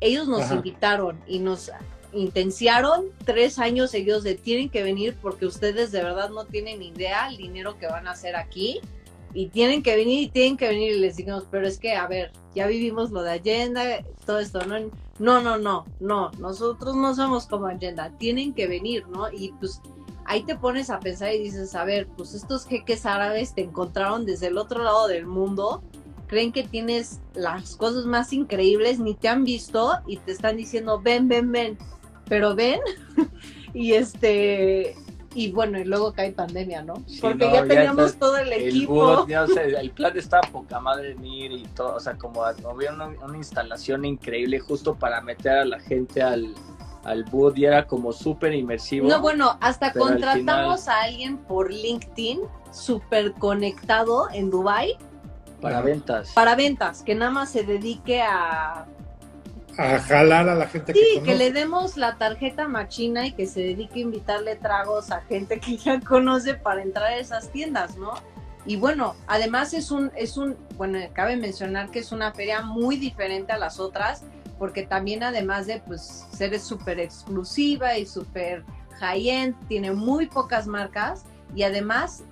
ellos nos invitaron y nos intenciaron tres años ellos de tienen que venir porque ustedes de verdad no tienen idea el dinero que van a hacer aquí y tienen que venir y tienen que venir y les digamos, pero es que, a ver, ya vivimos lo de Agenda, todo esto, ¿no? No, no, no, no, nosotros no somos como Agenda, tienen que venir, ¿no? Y pues ahí te pones a pensar y dices, a ver, pues estos jeques árabes te encontraron desde el otro lado del mundo, creen que tienes las cosas más increíbles, ni te han visto y te están diciendo, ven, ven, ven, pero ven, y este, y bueno, y luego cae pandemia, ¿no? Porque ya teníamos todo el, equipo. el plan estaba poca madre venir y todo, o sea, como había una, instalación increíble justo para meter a la gente al, al boot y era como súper inmersivo. No, bueno, hasta contratamos a alguien por LinkedIn súper conectado en Dubai para ventas. Para ventas, que nada más se dedique a a jalar a la gente sí, que que le demos la tarjeta machina y que se dedique a invitarle tragos a gente que ya conoce para entrar a esas tiendas, ¿no? Y bueno, además es un, es un, bueno, cabe mencionar que es una feria muy diferente a las otras, porque también además de pues ser súper exclusiva y súper high-end, tiene muy pocas marcas y además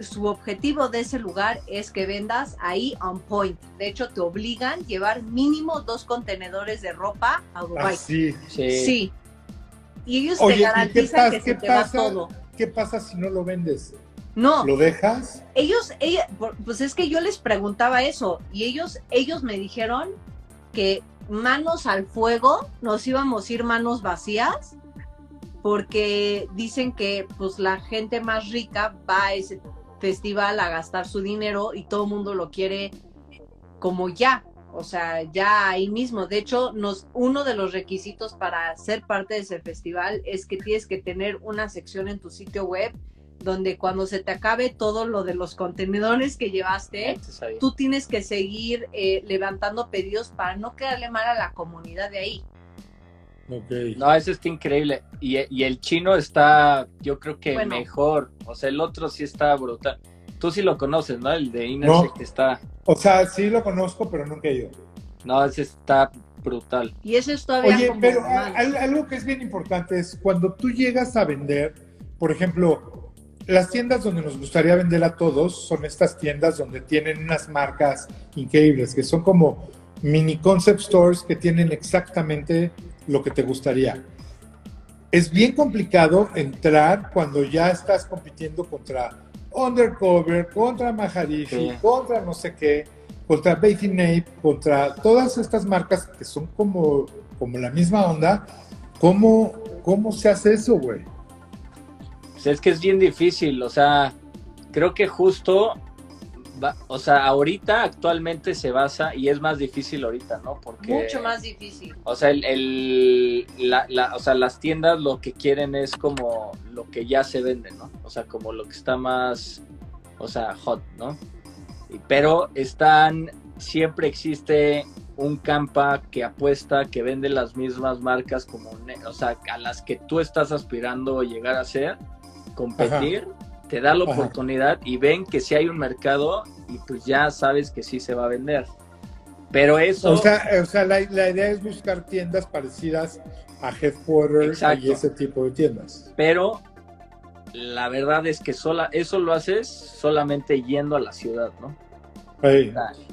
su objetivo de ese lugar es que vendas ahí on point. De hecho, te obligan a llevar mínimo dos contenedores de ropa a Dubai. Ah, sí. sí. Y ellos te garantizan que se te va todo. ¿Qué pasa si no lo vendes? No. ¿Lo dejas? Ellos, pues es que yo les preguntaba eso y ellos, ellos me dijeron que manos al fuego nos íbamos a ir manos vacías porque dicen que pues la gente más rica va a ese festival a gastar su dinero y todo el mundo lo quiere como ya, o sea, ya ahí mismo. De hecho, nos, uno de los requisitos para ser parte de ese festival es que tienes que tener una sección en tu sitio web donde cuando se te acabe todo lo de los contenedores que llevaste, tú tienes que seguir eh, levantando pedidos para no quedarle mal a la comunidad de ahí. No, eso está increíble. Y, el chino está, yo creo que mejor. O sea, el otro sí está brutal. Tú sí lo conoces, ¿no? El de Inés que está. O sea, sí lo conozco, pero nunca he ido. No, ese está brutal. Y eso es todavía. Oye, pero algo que es bien importante es cuando tú llegas a vender, por ejemplo, las tiendas donde nos gustaría vender a todos son estas tiendas donde tienen unas marcas increíbles, que son como mini concept stores que tienen exactamente lo que te gustaría. Es bien complicado entrar cuando ya estás compitiendo contra Undercover, contra Maharishi, contra no sé qué, contra Bathing Ape, contra todas estas marcas que son como, como la misma onda. ¿Cómo, cómo se hace eso, güey? Pues es que es bien difícil, o sea, creo que justo o sea, ahorita actualmente se basa y es más difícil ahorita, ¿no? Porque mucho más difícil. O sea, el, la, o sea, las tiendas lo que quieren es como lo que ya se vende, ¿no? O sea, como lo que está más, o sea, hot, ¿no? Pero están, siempre existe un campa que apuesta, que vende las mismas marcas como, o sea, a las que tú estás aspirando a llegar a ser, competir te da la oportunidad y ven que si hay un mercado y pues ya sabes que sí se va a vender. Pero eso... O sea, o sea la, idea es buscar tiendas parecidas a Headquarters y ese tipo de tiendas. Pero la verdad es que sola, eso lo haces solamente yendo a la ciudad, ¿no?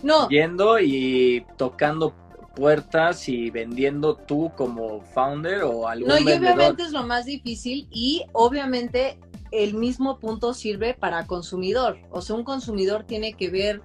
no. Yendo y tocando puertas y vendiendo tú como founder o algún No, y obviamente es lo más difícil y obviamente el mismo punto sirve para consumidor. O sea, un consumidor tiene que ver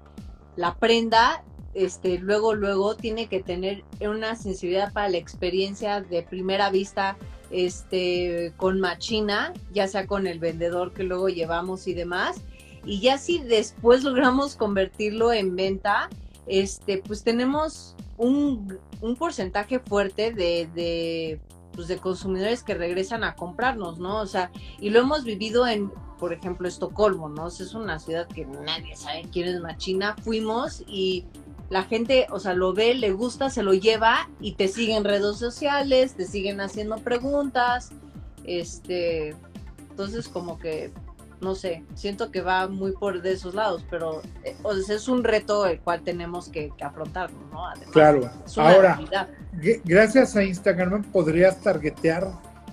la prenda, este, luego, luego tiene que tener una sensibilidad para la experiencia de primera vista, este, con Machina, ya sea con el vendedor que luego llevamos y demás. Y ya si después logramos convertirlo en venta, este, pues tenemos un, porcentaje fuerte de pues, de consumidores que regresan a comprarnos, ¿no? O sea, y lo hemos vivido en, por ejemplo, Estocolmo, ¿no? es una ciudad que nadie sabe quién es Machina. Fuimos y la gente, o sea, lo ve, le gusta, se lo lleva y te siguen redes sociales, te siguen haciendo preguntas, este, entonces como que no sé, siento que va muy por de esos lados, pero eh, es un reto el cual tenemos que, afrontar, ¿no? claro, ahora, gracias a Instagram podrías targetear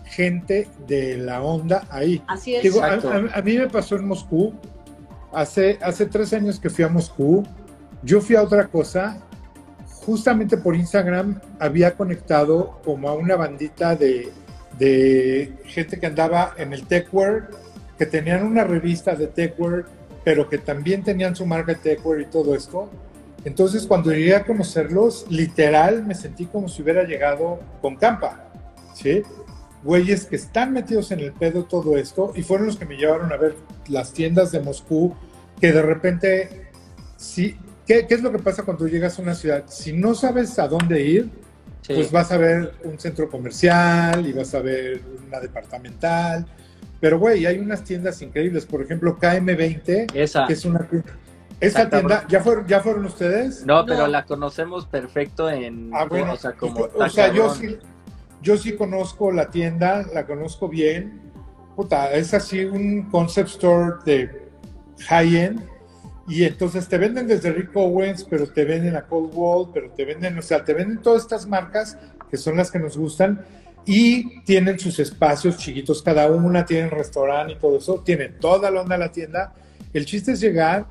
gente de la onda ahí. Así es. a, mí me pasó en Moscú, hace, hace tres años que fui a Moscú, yo fui a otra cosa, justamente por Instagram había conectado como a una bandita de, de gente que andaba en el techwear, que tenían una revista de techwear, pero que también tenían su marca de techwear y todo esto. Entonces, cuando llegué a conocerlos, literal me sentí como si hubiera llegado con campa, ¿sí? Güeyes que están metidos en el pedo todo esto y fueron los que me llevaron a ver las tiendas de Moscú, que de repente, sí, ¿qué, ¿qué, es lo que pasa cuando llegas a una ciudad? Si no sabes a dónde ir, pues vas a ver un centro comercial y vas a ver una departamental. Pero, güey, hay unas tiendas increíbles. Por ejemplo, KM20, Esa. que es una esa tienda, ¿ya fueron, ¿ya fueron ustedes? No, pero la conocemos perfecto en. Ah, bueno. O sea, como. O sea, yo sí, yo sí conozco la tienda, la conozco bien. Puta, es así un concept store de high-end. Y entonces te venden desde Rick Owens, pero te venden a Cold Wall, pero te venden, o sea, te venden todas estas marcas que son las que nos gustan y tienen sus espacios chiquitos cada una, tienen restaurante y todo eso, tienen toda la onda de la tienda. El chiste es llegar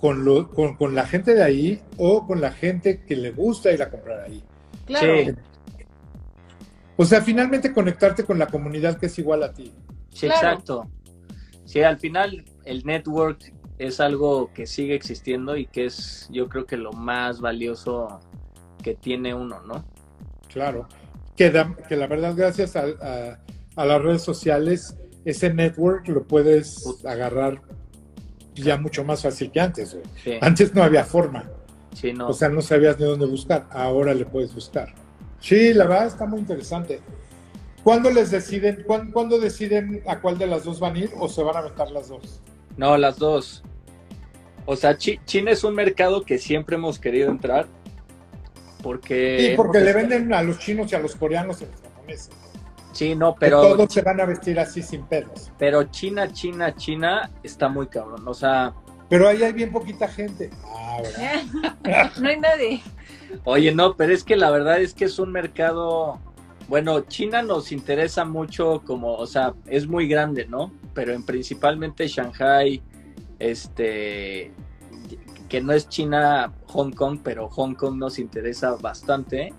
con, lo, con, con, la gente de ahí o con la gente que le gusta ir a comprar ahí. Claro. Sí. O sea, finalmente conectarte con la comunidad que es igual a ti. Sí, Claro. exacto. Sí, al final el network es algo que sigue existiendo y que es yo creo que lo más valioso que tiene uno, ¿no? Claro. Que, da- que la verdad, gracias a, a- a las redes sociales, ese network lo puedes agarrar ya mucho más fácil que antes. Sí, Antes no había forma. sí, no. O sea, no sabías ni dónde buscar. Ahora le puedes buscar. Sí, la verdad está muy interesante. ¿Cuándo les deciden, cuán- cuándo deciden a cuál de las dos van a ir o se van a aventar las dos? No, las dos. O sea, Chi- China es un mercado que siempre hemos querido entrar porque... Sí, porque le venden a los chinos y a los coreanos y a los japoneses. Sí, no, Pero todos se van a vestir así sin pedos. pero China, China, China está muy cabrón. O sea, Pero ahí hay bien poquita gente. Ah, no hay nadie. Oye, no, pero es que la verdad es que es un mercado, bueno, China nos interesa mucho como, o sea, es muy grande, ¿no? Pero en principalmente Shanghai, este, que no es China, Hong Kong, pero Hong Kong nos interesa bastante.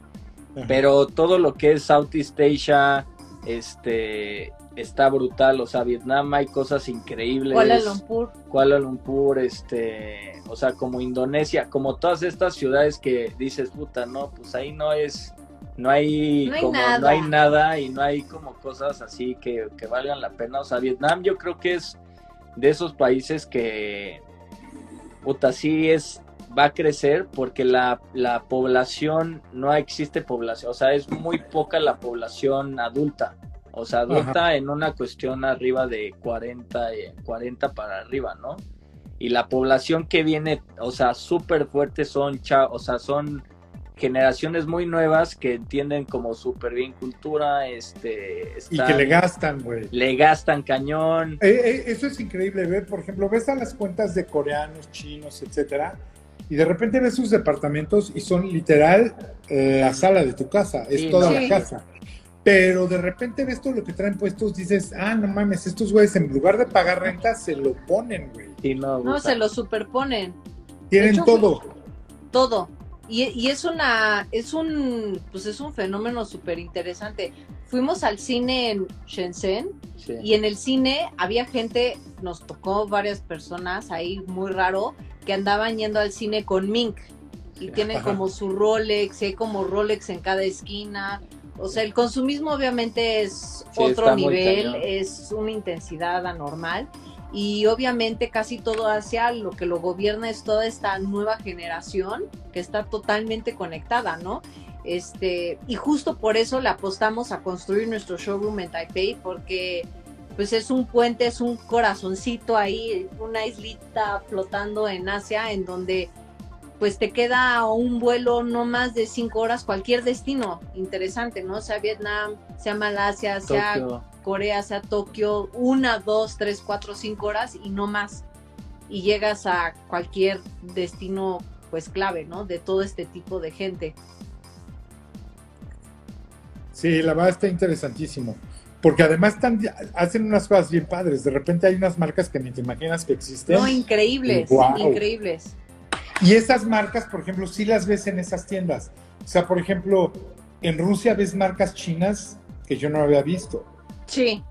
Ajá. Pero todo lo que es Southeast Asia, este, está brutal, o sea, Vietnam hay cosas increíbles. Kuala Lumpur. Kuala Lumpur, este, o sea, como Indonesia, como todas estas ciudades que dices, puta, no, pues ahí no es, no hay, No hay como, nada. no hay nada y no hay como cosas así que, que valgan la pena. O sea, Vietnam yo creo que es de esos países que, puta, sí es, va a crecer porque la, la población, no existe población, o sea, es muy poca la población adulta. O sea, adulta en una cuestión arriba de 40, eh, 40 para arriba, ¿no? Y la población que viene, o sea, súper fuerte son, cha- o sea, son generaciones muy nuevas que entienden como súper bien cultura, este, Y que le gastan, güey. le gastan cañón. Eh, eh, eso es increíble, ver, por ejemplo, ves a las cuentas de coreanos, chinos, etcétera, y de repente ves sus departamentos y son literal eh, la sala de tu casa, es Sí, toda ¿no? la Sí. casa. Pero de repente ves todo lo que traen puestos, dices, ah, no mames, estos güeyes en lugar de pagar renta se lo ponen, güey. Sí, no, se lo superponen. Tienen hecho, todo. todo. Y, y es una, es un, pues es un fenómeno súper interesante. Fuimos al cine en Shenzhen sí. y en el cine había gente, nos tocó varias personas ahí muy raro, que andaban yendo al cine con Mink y tienen Ajá. como su Rolex, y hay como Rolex en cada esquina. O sea, el consumismo obviamente es Sí, otro nivel, es una intensidad anormal. Y obviamente casi todo Asia lo que lo gobierna es toda esta nueva generación que está totalmente conectada, ¿no? Este, y justo por eso le apostamos a construir nuestro showroom en Taipei, porque pues es un puente, es un corazoncito ahí, una islita flotando en Asia, en donde pues te queda un vuelo no más de cinco horas, cualquier destino interesante, ¿no? Sea Vietnam, sea Malasia, sea. Corea, sea Tokio, una, dos, tres, cuatro, cinco horas y no más. Y llegas a cualquier destino pues clave, ¿no? De todo este tipo de gente. Sí, la verdad está interesantísimo. porque además están, hacen unas cosas bien padres. De repente hay unas marcas que ni te imaginas que existen. No, increíbles, increíbles. Y esas marcas, por ejemplo, sí las ves en esas tiendas. O sea, por ejemplo, en Rusia ves marcas chinas que yo no había visto. Sí.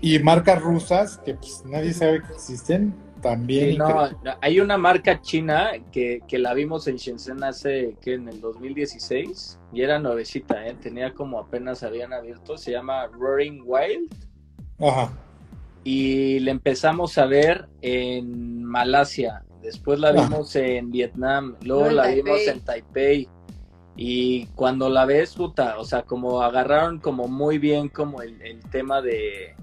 Y marcas rusas que pues, nadie sabe que existen también. no, hay una marca china que, la vimos en Shenzhen hace que en el 2016 y era nuevecita, ¿eh? tenía como apenas habían abierto, se llama Roaring Wild. Ajá. Y le empezamos a ver en Malasia, después la vimos en Vietnam, luego la vimos en Taipei. Y cuando la ves, puta, o sea, como agarraron como muy bien como el, el tema de,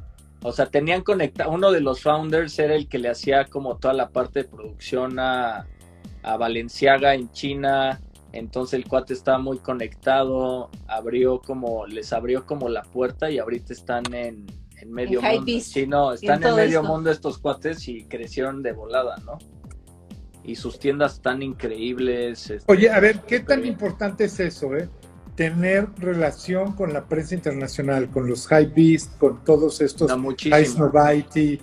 o sea, tenían conectado, uno de los founders era el que le hacía como toda la parte de producción a, a Valenciaga en China, entonces el cuate estaba muy conectado, abrió como, les abrió como la puerta y ahorita están en, medio mundo. Sí, no, están en, medio mundo estos cuates y crecieron de volada, ¿no? Y sus tiendas están increíbles. Este, Oye, a ver, ¿qué tan importante es eso, eh? tener relación con la prensa internacional, con los High Beast, con todos estos Ice Noviety.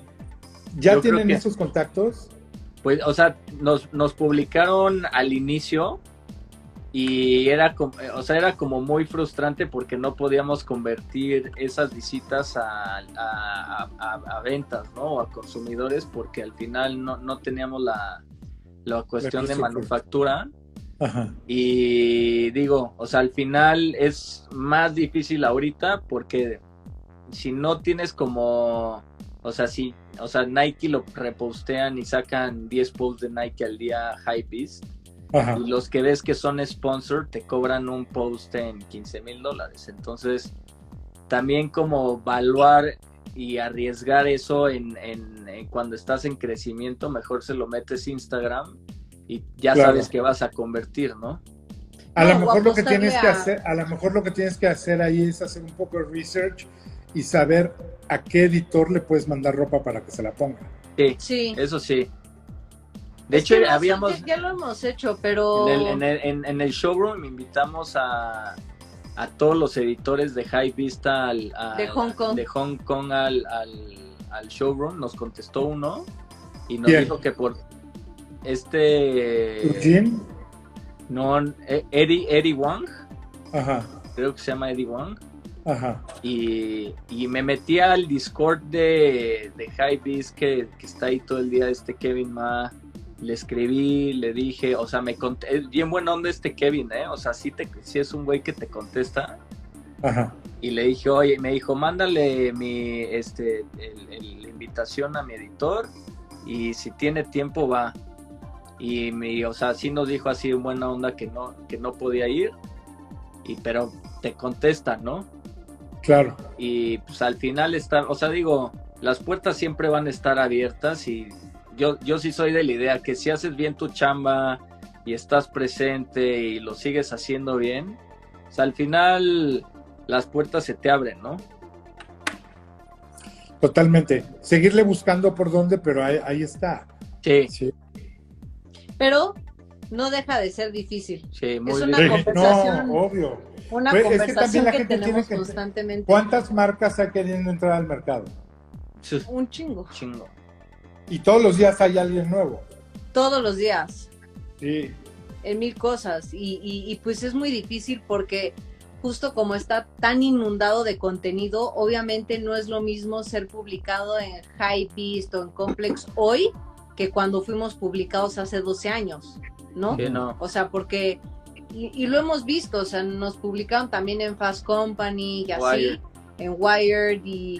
¿Ya tienen esos contactos? Pues, o sea, nos, nos publicaron al inicio y era como, o sea, era como muy frustrante porque no podíamos convertir esas visitas a, a, ventas, ¿no? O a consumidores porque al final no, no teníamos la, la cuestión de manufactura y digo, o sea, al final es más difícil ahorita porque si no tienes como, o sea, si, o sea, Nike lo repostean y sacan 10 posts de Nike al día Hypebeast. Y los que ves que son sponsor te cobran un post en 15 mil dólares. Entonces, también como evaluar y arriesgar eso en, cuando estás en crecimiento, mejor se lo metes Instagram y ya sabes que vas a convertir, ¿no? A lo mejor lo que tienes que hacer, a lo mejor lo que tienes que hacer ahí es hacer un poco de research y saber a qué editor le puedes mandar ropa para que se la ponga. Sí, eso sí. De hecho, habíamos... Ya, lo hemos hecho, pero... En el, showroom invitamos a, a todos los editores de High Vista al, de Hong Kong, de Hong Kong al, al, showroom. Nos contestó uno y nos dijo que por este. ¿Quién? No, eh, Eddie, Eddie Wang. Ajá. Creo que se llama Eddie Wang. Ajá. Y, me metí al Discord de, de Hypebeast que, que está ahí todo el día, este Kevin Ma. Le escribí, le dije, o sea, me conté, bien buen onda este Kevin, ¿eh? O sea, sí, te, sí es un güey que te contesta. Ajá. Y le dije, oye, me dijo, mándale mi, este, la invitación a mi editor y si tiene tiempo va y me, o sea, sí nos dijo así en buena onda que no, que no podía ir, y pero te contesta, ¿no? Claro. Y pues al final está, o sea, digo, las puertas siempre van a estar abiertas y yo, yo sí soy de la idea que si haces bien tu chamba y estás presente y lo sigues haciendo bien, o sea, al final las puertas se te abren, ¿no? Totalmente. Seguirle buscando por dónde, pero ahí, ahí está. Sí. sí pero no deja de ser difícil. Sí, muy es una conversación. No, obvio. Una pues, conversación que, tenemos constantemente. ¿Cuántas marcas hay queriendo entrar al mercado? Un chingo. Chingo. Y todos los días hay alguien nuevo. Todos los días. Sí. En mil cosas. Y, y, pues es muy difícil porque justo como está tan inundado de contenido, obviamente no es lo mismo ser publicado en Hypebeast o en Complex hoy que cuando fuimos publicados hace 12 años, ¿no? no. O sea, porque, y, lo hemos visto, o sea, nos publicaron también en Fast Company y así, en Wired y,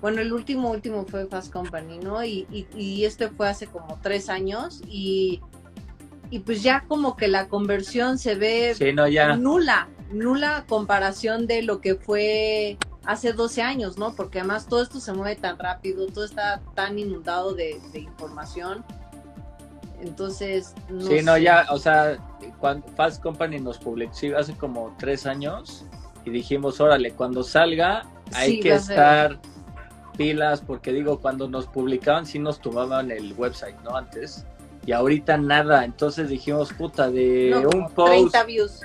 bueno, el último, último fue Fast Company, ¿no? Y, y, este fue hace como tres años y, y pues ya como que la conversión se ve nula, nula comparación de lo que fue hace 12 años, ¿no? Porque además todo esto se mueve tan rápido, todo está tan inundado de, información. Entonces, no Sí, no, ya, o sea, cuando Fast Company nos publicó hace como tres años y dijimos, órale, cuando salga hay que estar pilas, porque digo, cuando nos publicaban sí nos tomaban el website, ¿no? Antes. Y ahorita nada, entonces dijimos, puta, de un post. 30 views.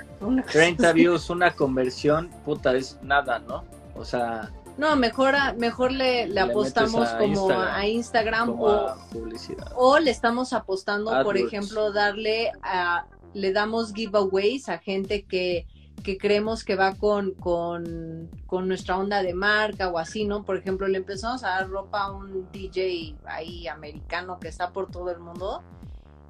30 views, una conversión, puta, es nada, ¿no? O sea, No, mejor, mejor le, le, apostamos como a Instagram o, o le estamos apostando, por ejemplo, darle a, le damos giveaways a gente que, que creemos que va con, con, con, nuestra onda de marca o así, ¿no? Por ejemplo, le empezamos a dar ropa a un DJ ahí americano que está por todo el mundo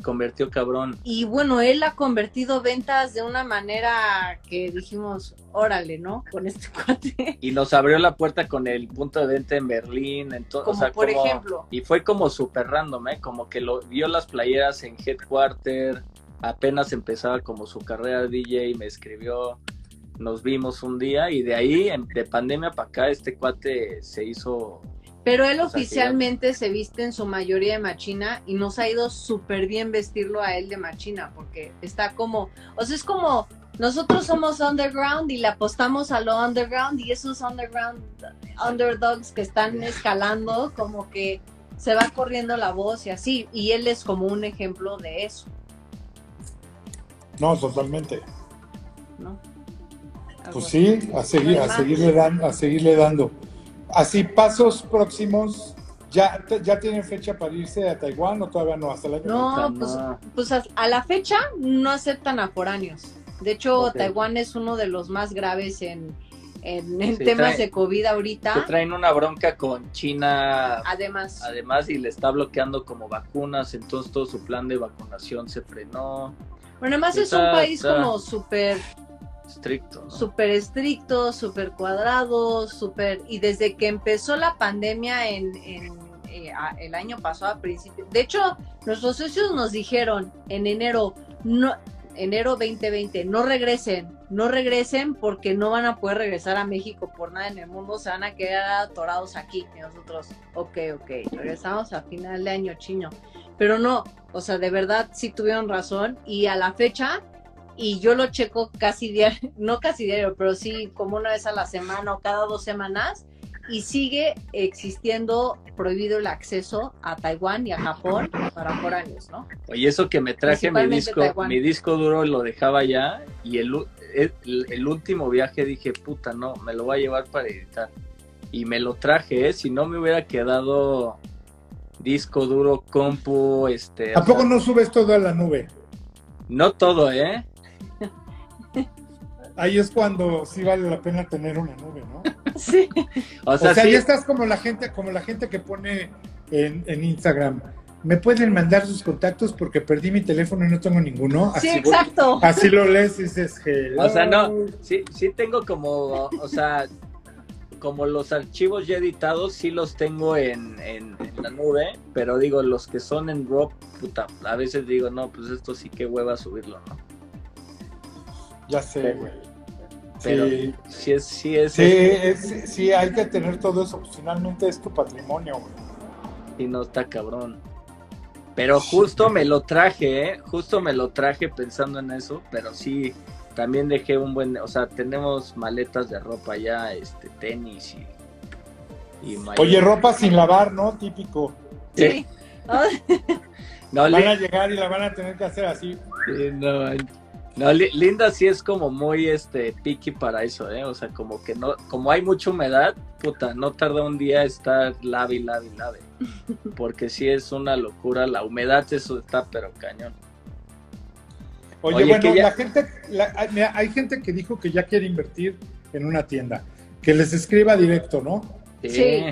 convirtió cabrón. Y bueno, él ha convertido ventas de una manera que dijimos, órale, ¿no? Con este cuate. Y nos abrió la puerta con el punto de venta en Berlín, en o sea, por ejemplo. Y fue como súper random, ¿eh? Como que lo vio las playeras en Headquarter, apenas empezaba como su carrera de DJ, me escribió, nos vimos un día y de ahí, de pandemia para acá, este cuate se hizo pero él oficialmente se viste en su mayoría de machina y nos ha ido súper bien vestirlo a él de machina, porque está como, o sea, es como, nosotros somos underground y le apostamos a lo underground y esos underground underdogs que están escalando, como que se va corriendo la voz y así, y él es como un ejemplo de eso. No, totalmente. ¿No? Pues sí, a, seguir, a, seguirle dando, a seguirle dando. Así, pasos próximos. ¿Ya, ¿Ya tienen fecha para irse a Taiwán o todavía no? Hasta la no, pues, pues a, la fecha no aceptan a foráneos. De hecho, Taiwán es uno de los más graves en, en, temas de COVID ahorita. Se traen una bronca con China. Además. Además, y le está bloqueando como vacunas, entonces todo su plan de vacunación se frenó. Bueno, además es un país como súper estricto. Súper estricto, súper cuadrado, súper... Y desde que empezó la pandemia en, en eh, el año pasado, a principio... De hecho, nuestros socios nos dijeron en enero, no, enero 2020, no regresen, no regresen porque no van a poder regresar a México por nada en el mundo, se van a quedar atorados aquí. Y nosotros, ok, ok, regresamos a final de año chino. Pero no, o sea, de verdad sí tuvieron razón y a la fecha y yo lo checo casi diario, no casi diario, pero sí como una vez a la semana o cada dos semanas y sigue existiendo prohibido el acceso a Taiwán y a Japón para foráneos, ¿no? Oye, eso que me traje mi disco, mi disco duro lo dejaba ya y el, el, último viaje dije, puta, no, me lo voy a llevar para editar. Y me lo traje, ¿eh? si no me hubiera quedado disco duro, compu, este... ¿A poco no subes todo a la nube? No todo, ¿eh? ahí es cuando sí vale la pena tener una nube, ¿no? Sí. O sea, ahí estás como la gente, como la gente que pone en, Instagram. Me pueden mandar sus contactos porque perdí mi teléfono y no tengo ninguno. sí, exacto. así lo lees y dices O sea, no, sí, sí tengo como, o sea, como los archivos ya editados, sí los tengo en, en, la nube, pero digo, los que son en RAW, puta, a veces digo, no, pues esto sí que hueva subirlo, ¿no? Ya sé, güey. Pero sí, sí es, sí es, sí, sí, hay que tener todo eso. Finalmente es tu patrimonio, güey. Y no está cabrón. Pero justo me lo traje, ¿eh? Justo me lo traje pensando en eso, pero sí, también dejé un buen, o sea, tenemos maletas de ropa ya, este, tenis y... y Oye, ropa sin lavar, ¿no? Típico. Sí. no, van a llegar y la van a tener que hacer así. Sí, no, no, Linda sí es como muy este picky para eso, ¿eh? O sea, como que no, como hay mucha humedad, puta, no tarda un día estar lave, lave, lave. Porque sí es una locura, la humedad eso está pero cañón. Oye, bueno, la gente, hay gente que dijo que ya quiere invertir en una tienda, que les escriba directo, ¿no? Sí.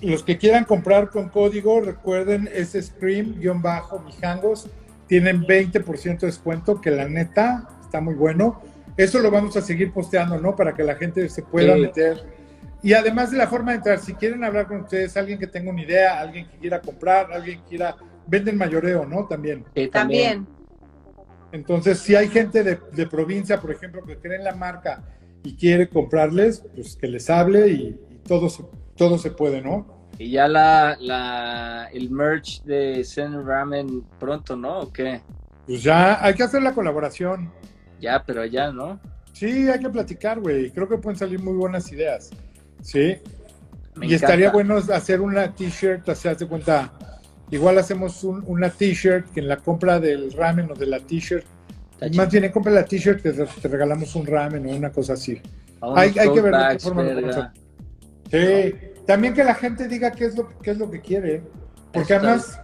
Los que quieran comprar con código, recuerden, es Scream-Mijangos tienen 20% de descuento, que la neta está muy bueno. Eso lo vamos a seguir posteando, ¿no? Para que la gente se pueda meter. Y además de la forma de entrar, si quieren hablar con ustedes, alguien que tenga una idea, alguien que quiera comprar, alguien que quiera, venden mayoreo, ¿no? También. también. Entonces, si hay gente de, de, provincia, por ejemplo, que cree en la marca y quiere comprarles, pues que les hable y, todo, todo se puede, ¿no? Y ya la, la, el merch de Zen Ramen pronto, ¿no? ¿O qué? Pues ya hay que hacer la colaboración. Ya, pero ya, ¿no? Sí, hay que platicar, güey. Creo que pueden salir muy buenas ideas. Sí. y estaría bueno hacer una t-shirt, o sea, de cuenta. Igual hacemos una t-shirt que en la compra del ramen o de la t-shirt. Más bien, compra la t-shirt, te, te regalamos un ramen o una cosa así. Hay, hay, que ver de qué forma lo Sí, también que la gente diga qué es lo, qué es lo que quiere, porque además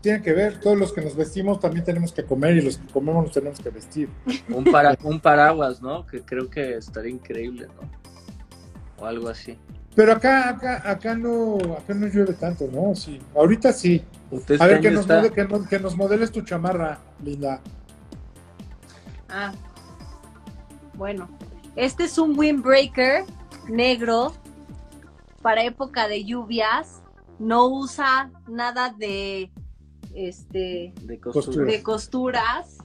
tiene que ver, todos los que nos vestimos también tenemos que comer y los que comemos nos tenemos que vestir. Un, para, un paraguas, ¿no? Que creo que estaría increíble, ¿no? O algo así. Pero acá, acá, acá no, acá no llueve tanto, ¿no? Sí, ahorita sí. A ver, que nos, que, nos, modeles tu chamarra, Linda. Ah, bueno. Este es un windbreaker negro para época de lluvias. No usa nada de este de, costuras.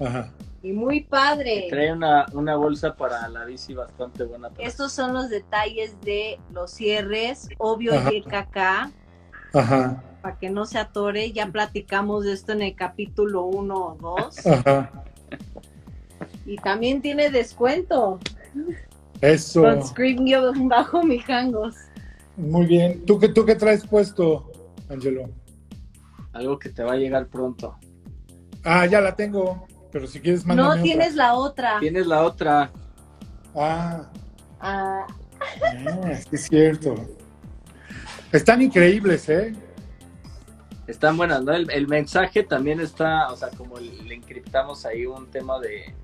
Ajá. Y muy padre. Trae una, una, bolsa para la bici bastante buena. Estos son los detalles de los cierres, obvio y el caca. Ajá. Para que no se atore, ya platicamos de esto en el capítulo 1 o 2. Ajá. Y también tiene descuento. Eso. Con Scream bajo mijangos. Muy bien. ¿Tú qué, ¿Tú qué traes puesto, Angelo? Algo que te va a llegar pronto. Ah, ya la tengo. Pero si quieres mándame No, tienes la otra. Tienes la otra. Ah. Ah. ah es cierto. Están increíbles, ¿eh? Están buenas, ¿no? El, mensaje también está, o sea, como le encriptamos ahí un tema de,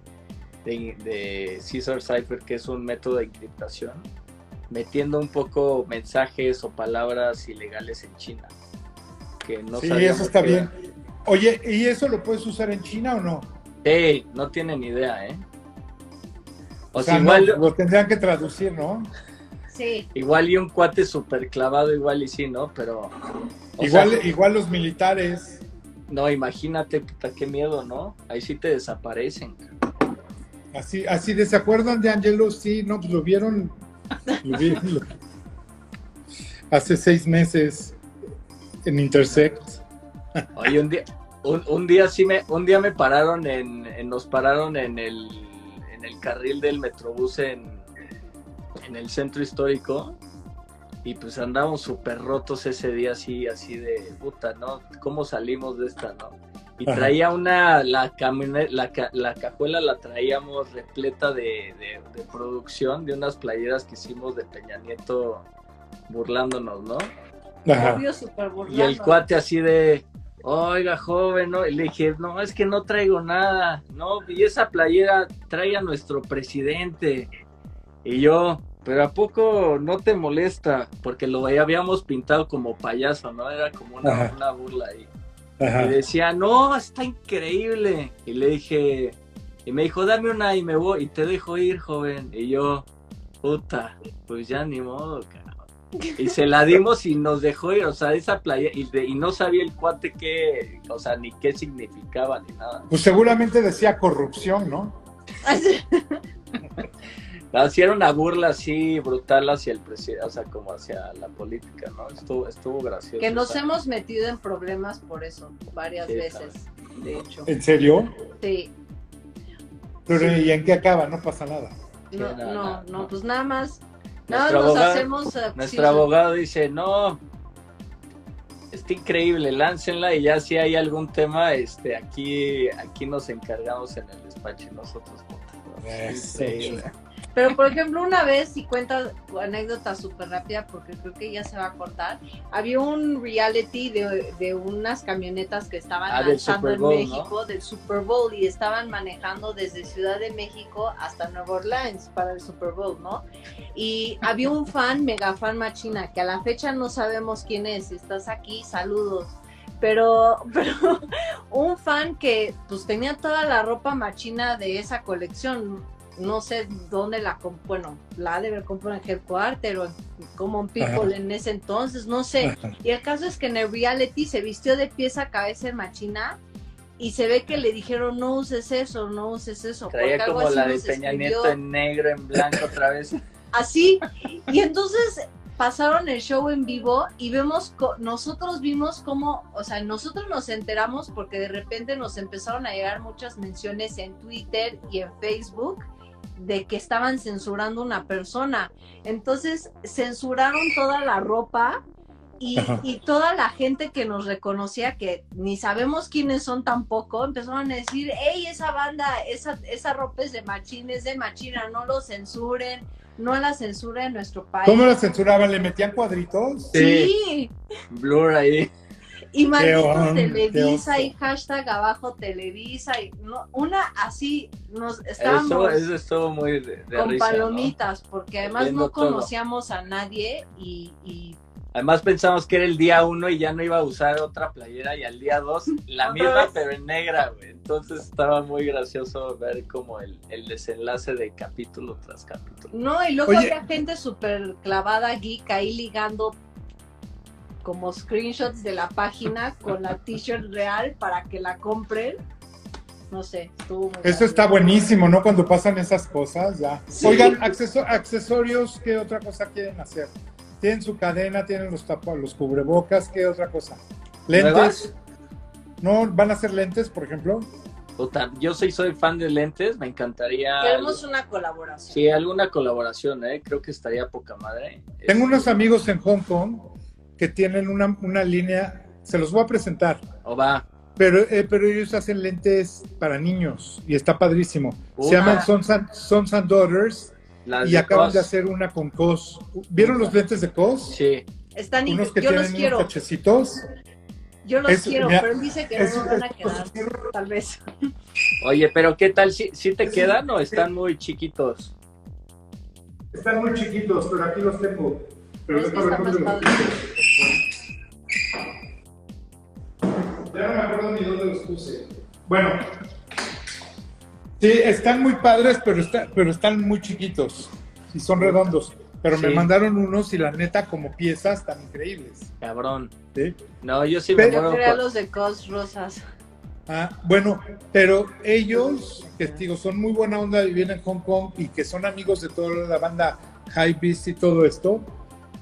de, de Caesar Cipher, que es un método de encriptación, metiendo un poco mensajes o palabras ilegales en China. Que no sí, eso está bien. Oye, ¿y eso lo puedes usar en China o no? Sí, no tienen idea, ¿eh? O, sea, igual lo tendrían que traducir, ¿no? Sí. Igual y un cuate súper clavado, igual y sí, ¿no? Pero. Igual, igual los militares. No, imagínate, puta, qué miedo, ¿no? Ahí sí te desaparecen. Así, así de se acuerdan de Angelo, sí, no, pues lo vieron, lo vieron hace seis meses en Intersect. Oye, un día, un, día sí me, un día me pararon en, nos pararon en el, en el carril del Metrobús en, en el centro histórico y pues andamos súper rotos ese día así, así de puta, ¿no? ¿Cómo salimos de esta, no? Y traía una, la, la, la, cajuela la traíamos repleta de, producción, de unas playeras que hicimos de Peña Nieto burlándonos, ¿no? Y el cuate así de, oiga, joven, ¿no? Y le dije, no, es que no traigo nada, ¿no? Y esa playera trae a nuestro presidente. Y yo, pero ¿a poco no te molesta? Porque lo habíamos pintado como payaso, ¿no? Era como una, burla ahí. Y decía, no, está increíble. Y le dije, y me dijo, dame una y me voy, y te dejo ir, joven. Y yo, puta, pues ya ni modo, cara. Y se la dimos y nos dejó ir, o sea, esa playa, y, y no sabía el cuate qué, o sea, ni qué significaba, ni nada. Pues seguramente decía corrupción, ¿no? Hacía una burla así brutal hacia el presidente, o sea, como hacia la política, ¿no? Estuvo, estuvo gracioso. Que nos hemos metido en problemas por eso, varias veces, de hecho. ¿En serio? Sí. Pero ¿y en qué acaba? No pasa nada. No, no, no, pues nada más nuestro, abogado, nuestro abogado dice, no, está increíble, láncenla y ya si hay algún tema, este, aquí, aquí nos encargamos en el despacho nosotros. Pero, por ejemplo, una vez, y cuenta anécdota súper rápida, porque creo que ya se va a cortar, había un reality de, unas camionetas que estaban ah, lanzando en México, del Super Bowl, y estaban manejando desde Ciudad de México hasta Nueva Orleans para el Super Bowl, ¿no? Y había un fan, mega fan machina, que a la fecha no sabemos quién es, si estás aquí, saludos pero, pero un fan que pues tenía toda la ropa machina de esa colección, no sé dónde la bueno, la ha de haber comprado en Headquarter o en Common People en ese entonces, no sé. Y el caso es que en el reality se vistió de pieza a cabeza en machina y se ve que le dijeron no uses eso, no uses eso. Traía como la de Peña Nieto en negro, en blanco otra vez. Así, y entonces pasaron el show en vivo y vemos, nosotros vimos cómo, o sea, nosotros nos enteramos porque de repente nos empezaron a llegar muchas menciones en Twitter y en Facebook de que estaban censurando una persona. Entonces censuraron toda la ropa Y, toda la gente que nos reconocía, que ni sabemos quiénes son tampoco, empezaron a decir, hey, esa banda, esa, esa ropa es de machín, es de machina, no lo censuren, no la censura en nuestro país. ¿Cómo la censuraban? ¿Le metían cuadritos? Sí. Blur ahí. Y maldito Televisa y hashtag abajo Televisa y no, una así nos estábamos eso, estuvo muy con palomitas porque además no conocíamos a nadie y, y, además pensamos que era el día uno y ya no iba a usar otra playera y al día dos la misma pero en negra güey. Entonces estaba muy gracioso ver como el, el desenlace de capítulo tras capítulo. No y luego había gente súper clavada geek ahí ligando como screenshots de la página con la t-shirt real para que la compren. No sé, estuvo Eso está buenísimo, ¿no? Cuando pasan esas cosas, ya. Oigan, accesorios, ¿qué otra cosa quieren hacer? Tienen su cadena, tienen los tapas, los cubrebocas, ¿qué otra cosa? ¿Lentes? ¿No van a ser lentes, por ejemplo? Yo soy, soy fan de lentes, me encantaría. Queremos una colaboración. Sí, alguna colaboración, ¿eh? Creo que estaría poca madre. Tengo unos amigos en Hong Kong que tienen una, una línea, se los voy a presentar. O va. Pero, eh, pero ellos hacen lentes para niños y está padrísimo. Se llaman Sons and, Sons and Daughters y acaban de hacer una con COS. ¿Vieron los lentes de COS? Sí. Están unos que yo tienen los quiero. unos cachecitos. Yo los quiero, pero él dice que no nos van a quedar, tal vez. Oye, pero ¿qué tal? ¿Si, si te quedan o están muy chiquitos? Están muy chiquitos, pero aquí los tengo. Pero es que está más padre. Ya no me acuerdo ni dónde los puse. Bueno. Sí, están muy padres, pero, pero están muy chiquitos. Y son redondos. Pero me mandaron unos y la neta, como piezas, tan increíbles. Cabrón. ¿Sí? No, yo sí me acuerdo. Yo los de cos rosas. Ah, bueno, pero ellos, que digo, son muy buena onda y vienen en Hong Kong y que son amigos de toda la banda High Beast y todo esto,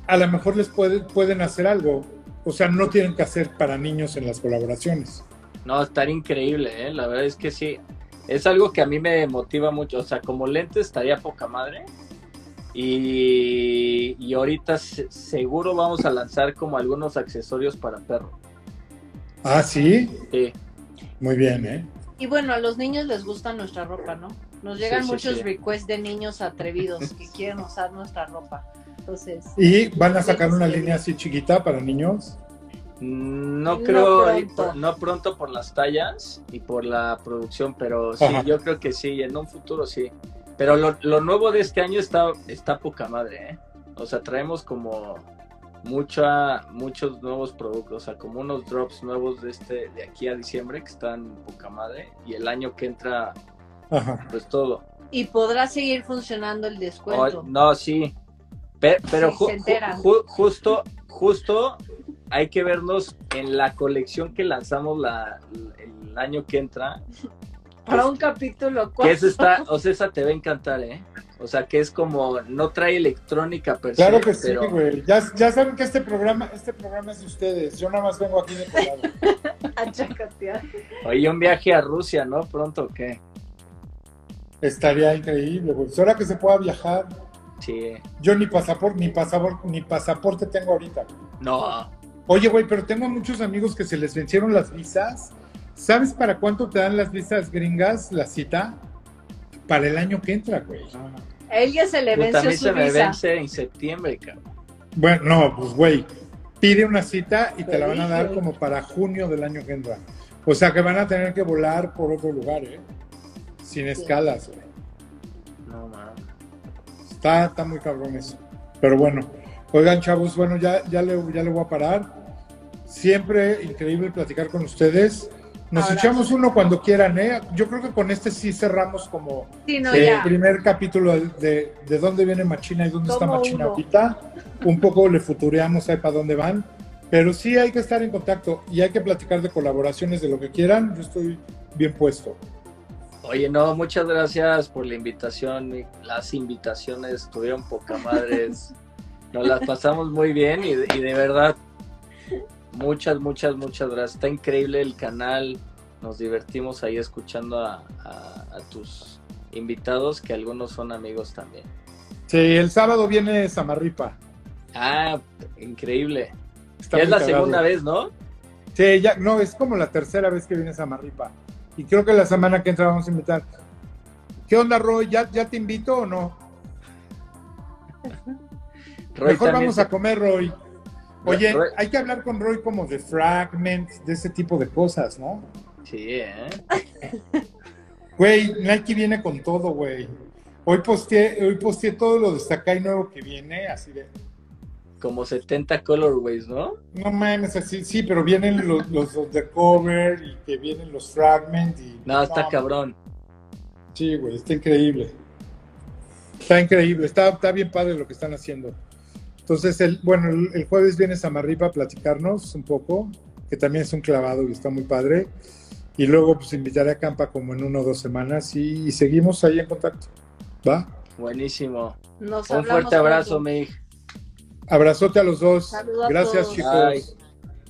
a lo mejor les puede, pueden hacer algo. O sea, no tienen que hacer para niños en las colaboraciones. No, estar increíble, ¿eh? La verdad es que sí. Es algo que a mí me motiva mucho. O sea, como lente estaría poca madre. Y, y ahorita seguro vamos a lanzar como algunos accesorios para perro. Ah, sí. Sí. Muy bien, ¿eh? Y bueno, a los niños les gusta nuestra ropa, ¿no? Nos llegan muchos requests de niños atrevidos que quieren usar nuestra ropa. ¿Y van a sacar una línea así chiquita para niños? No creo, no pronto. por las tallas y por la producción, pero sí, yo creo que sí, en un futuro sí. Pero lo, nuevo de este año está, está poca madre, ¿eh? O sea, traemos como mucha, muchos nuevos productos, o sea, como unos drops nuevos de este, de aquí a diciembre que están poca madre, y el año que entra, pues todo. ¿Y podrá seguir funcionando el descuento? no, sí, pero, justo, justo hay que vernos en la colección que lanzamos la, el año que entra. Para un capítulo Que es esta, o sea, esa te va a encantar, ¿eh? O sea, que es como, no trae electrónica pero Claro que sí, güey. Ya, ya, saben que este programa, este programa es de ustedes. Yo nada más vengo aquí de colado. a chacatear. Oye, un viaje a Rusia, ¿no? Pronto, ¿o ¿qué? Estaría increíble, güey. Ahora que se pueda viajar. Sí. Yo ni pasaporte, ni pasaporte, ni pasaporte tengo ahorita. No. Oye, güey, pero tengo muchos amigos que se les vencieron las visas. ¿Sabes para cuánto te dan las visas gringas, la cita? Para el año que entra, güey. A él ya se le vence su se me vence en septiembre, cabrón. Bueno, no, pues, güey, pide una cita y te la van a dar como para junio del año que entra. O sea que van a tener que volar por otro lugar, ¿eh? Sin escalas, güey. Está, está muy cabrón eso. Pero bueno, oigan chavos, bueno, ya, ya, le, ya le voy a parar. Siempre increíble platicar con ustedes. Nos echamos uno cuando quieran, ¿eh? Yo creo que con este sí cerramos como el primer capítulo de, de, dónde viene Machina y dónde está Machina ahorita. Un poco le futureamos ahí para dónde van. Pero sí hay que estar en contacto y hay que platicar de colaboraciones, de lo que quieran. Yo estoy bien puesto. Oye, no, muchas gracias por la invitación. Las invitaciones tuvieron poca madres. Nos las pasamos muy bien y, de verdad, muchas, muchas, muchas gracias. Está increíble el canal. Nos divertimos ahí escuchando a, tus invitados, que algunos son amigos también. Sí, el sábado viene Samarripa. Ah, increíble. es la segunda vez, ¿no? Sí, ya, no, es como la tercera vez que vienes a Marripa. Y creo que la semana que entra vamos a invitar. ¿Qué onda, Roy? ¿Ya, ya te invito o no? Mejor vamos a comer, Roy. Oye, hay que hablar con Roy como de fragments, de ese tipo de cosas, ¿no? Sí, ¿eh? Güey, Nike viene con todo, güey. Hoy posteé, hoy posteé todo lo de Sakai nuevo que viene, así de. Como 70 colorways, ¿no? No mames, así, sí, pero vienen los, los, de cover y que vienen los fragments y. No, está cabrón. Sí, güey, está increíble. Está increíble, está, está bien padre lo que están haciendo. Entonces, el, bueno, el, jueves vienes a Marripa a platicarnos un poco, que también es un clavado y está muy padre. Y luego, pues, invitaré a Campa como en una o dos semanas y, seguimos ahí en contacto. ¿Va? Buenísimo. un fuerte abrazo, Mig. Abrazote a los dos. Gracias, chicos.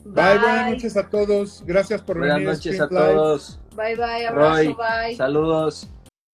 Bye. Buenas noches a todos. Gracias por venir. Buenas noches a todos. Bye, bye. Abrazo, bye. Saludos.